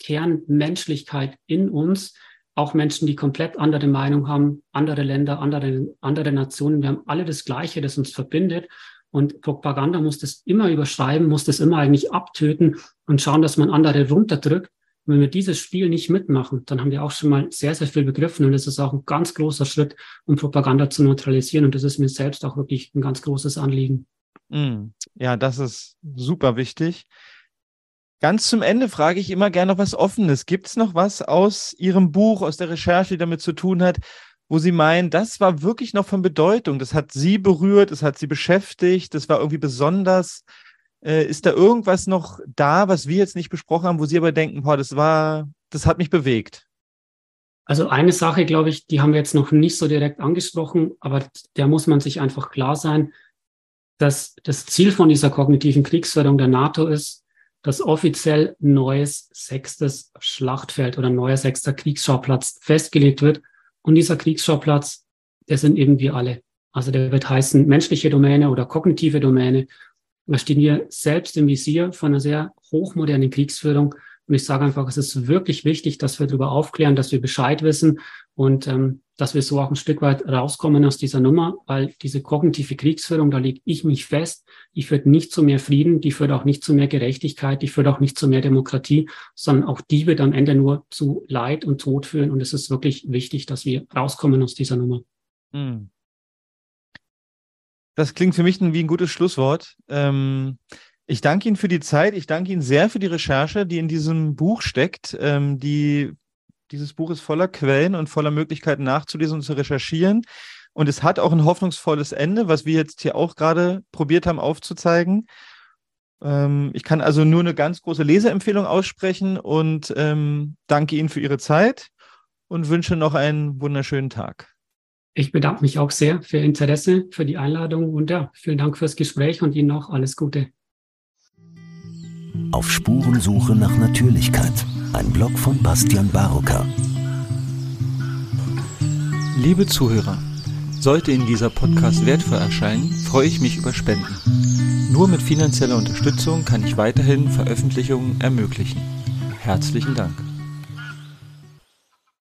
Speaker 3: Kern Menschlichkeit in uns. Auch Menschen, die komplett andere Meinung haben, andere Länder, andere, andere Nationen. Wir haben alle das Gleiche, das uns verbindet. Und Propaganda muss das immer überschreiben, muss das immer eigentlich abtöten und schauen, dass man andere runterdrückt. Und wenn wir dieses Spiel nicht mitmachen, dann haben wir auch schon mal sehr, sehr viel begriffen. Und das ist auch ein ganz großer Schritt, um Propaganda zu neutralisieren. Und das ist mir selbst auch wirklich ein ganz großes Anliegen.
Speaker 2: Mm, ja, das ist super wichtig. Ganz zum Ende frage ich immer gerne noch was Offenes. Gibt es noch was aus Ihrem Buch, aus der Recherche, die damit zu tun hat, wo Sie meinen, das war wirklich noch von Bedeutung, das hat Sie berührt, das hat Sie beschäftigt, das war irgendwie besonders. Äh, ist da irgendwas noch da, was wir jetzt nicht besprochen haben, wo Sie aber denken, boah, das war, das hat mich bewegt?
Speaker 3: Also eine Sache, glaube ich, die haben wir jetzt noch nicht so direkt angesprochen, aber der muss man sich einfach klar sein, dass das Ziel von dieser kognitiven Kriegsführung der NATO ist, dass offiziell neues sechstes Schlachtfeld oder neuer sechster Kriegsschauplatz festgelegt wird und dieser Kriegsschauplatz, der sind eben wir alle. Also der wird heißen menschliche Domäne oder kognitive Domäne. Da stehen wir selbst im Visier von einer sehr hochmodernen Kriegsführung. Und ich sage einfach, es ist wirklich wichtig, dass wir darüber aufklären, dass wir Bescheid wissen und ähm, dass wir so auch ein Stück weit rauskommen aus dieser Nummer, weil diese kognitive Kriegsführung, da lege ich mich fest, die führt nicht zu mehr Frieden, die führt auch nicht zu mehr Gerechtigkeit, die führt auch nicht zu mehr Demokratie, sondern auch die wird am Ende nur zu Leid und Tod führen. Und es ist wirklich wichtig, dass wir rauskommen aus dieser Nummer. Hm.
Speaker 2: Das klingt für mich wie ein gutes Schlusswort. Ähm, ich danke Ihnen für die Zeit. Ich danke Ihnen sehr für die Recherche, die in diesem Buch steckt, ähm, die dieses Buch ist voller Quellen und voller Möglichkeiten nachzulesen und zu recherchieren. Und es hat auch ein hoffnungsvolles Ende, was wir jetzt hier auch gerade probiert haben aufzuzeigen. Ähm, ich kann also nur eine ganz große Leseempfehlung aussprechen und ähm, danke Ihnen für Ihre Zeit und wünsche noch einen wunderschönen Tag.
Speaker 3: Ich bedanke mich auch sehr für Ihr Interesse, für die Einladung und ja, vielen Dank fürs Gespräch und Ihnen noch alles Gute.
Speaker 1: Auf Spurensuche nach Natürlichkeit. Ein Blog von Bastian Barocker.
Speaker 2: Liebe Zuhörer, sollte Ihnen dieser Podcast wertvoll erscheinen, freue ich mich über Spenden. Nur mit finanzieller Unterstützung kann ich weiterhin Veröffentlichungen ermöglichen. Herzlichen Dank.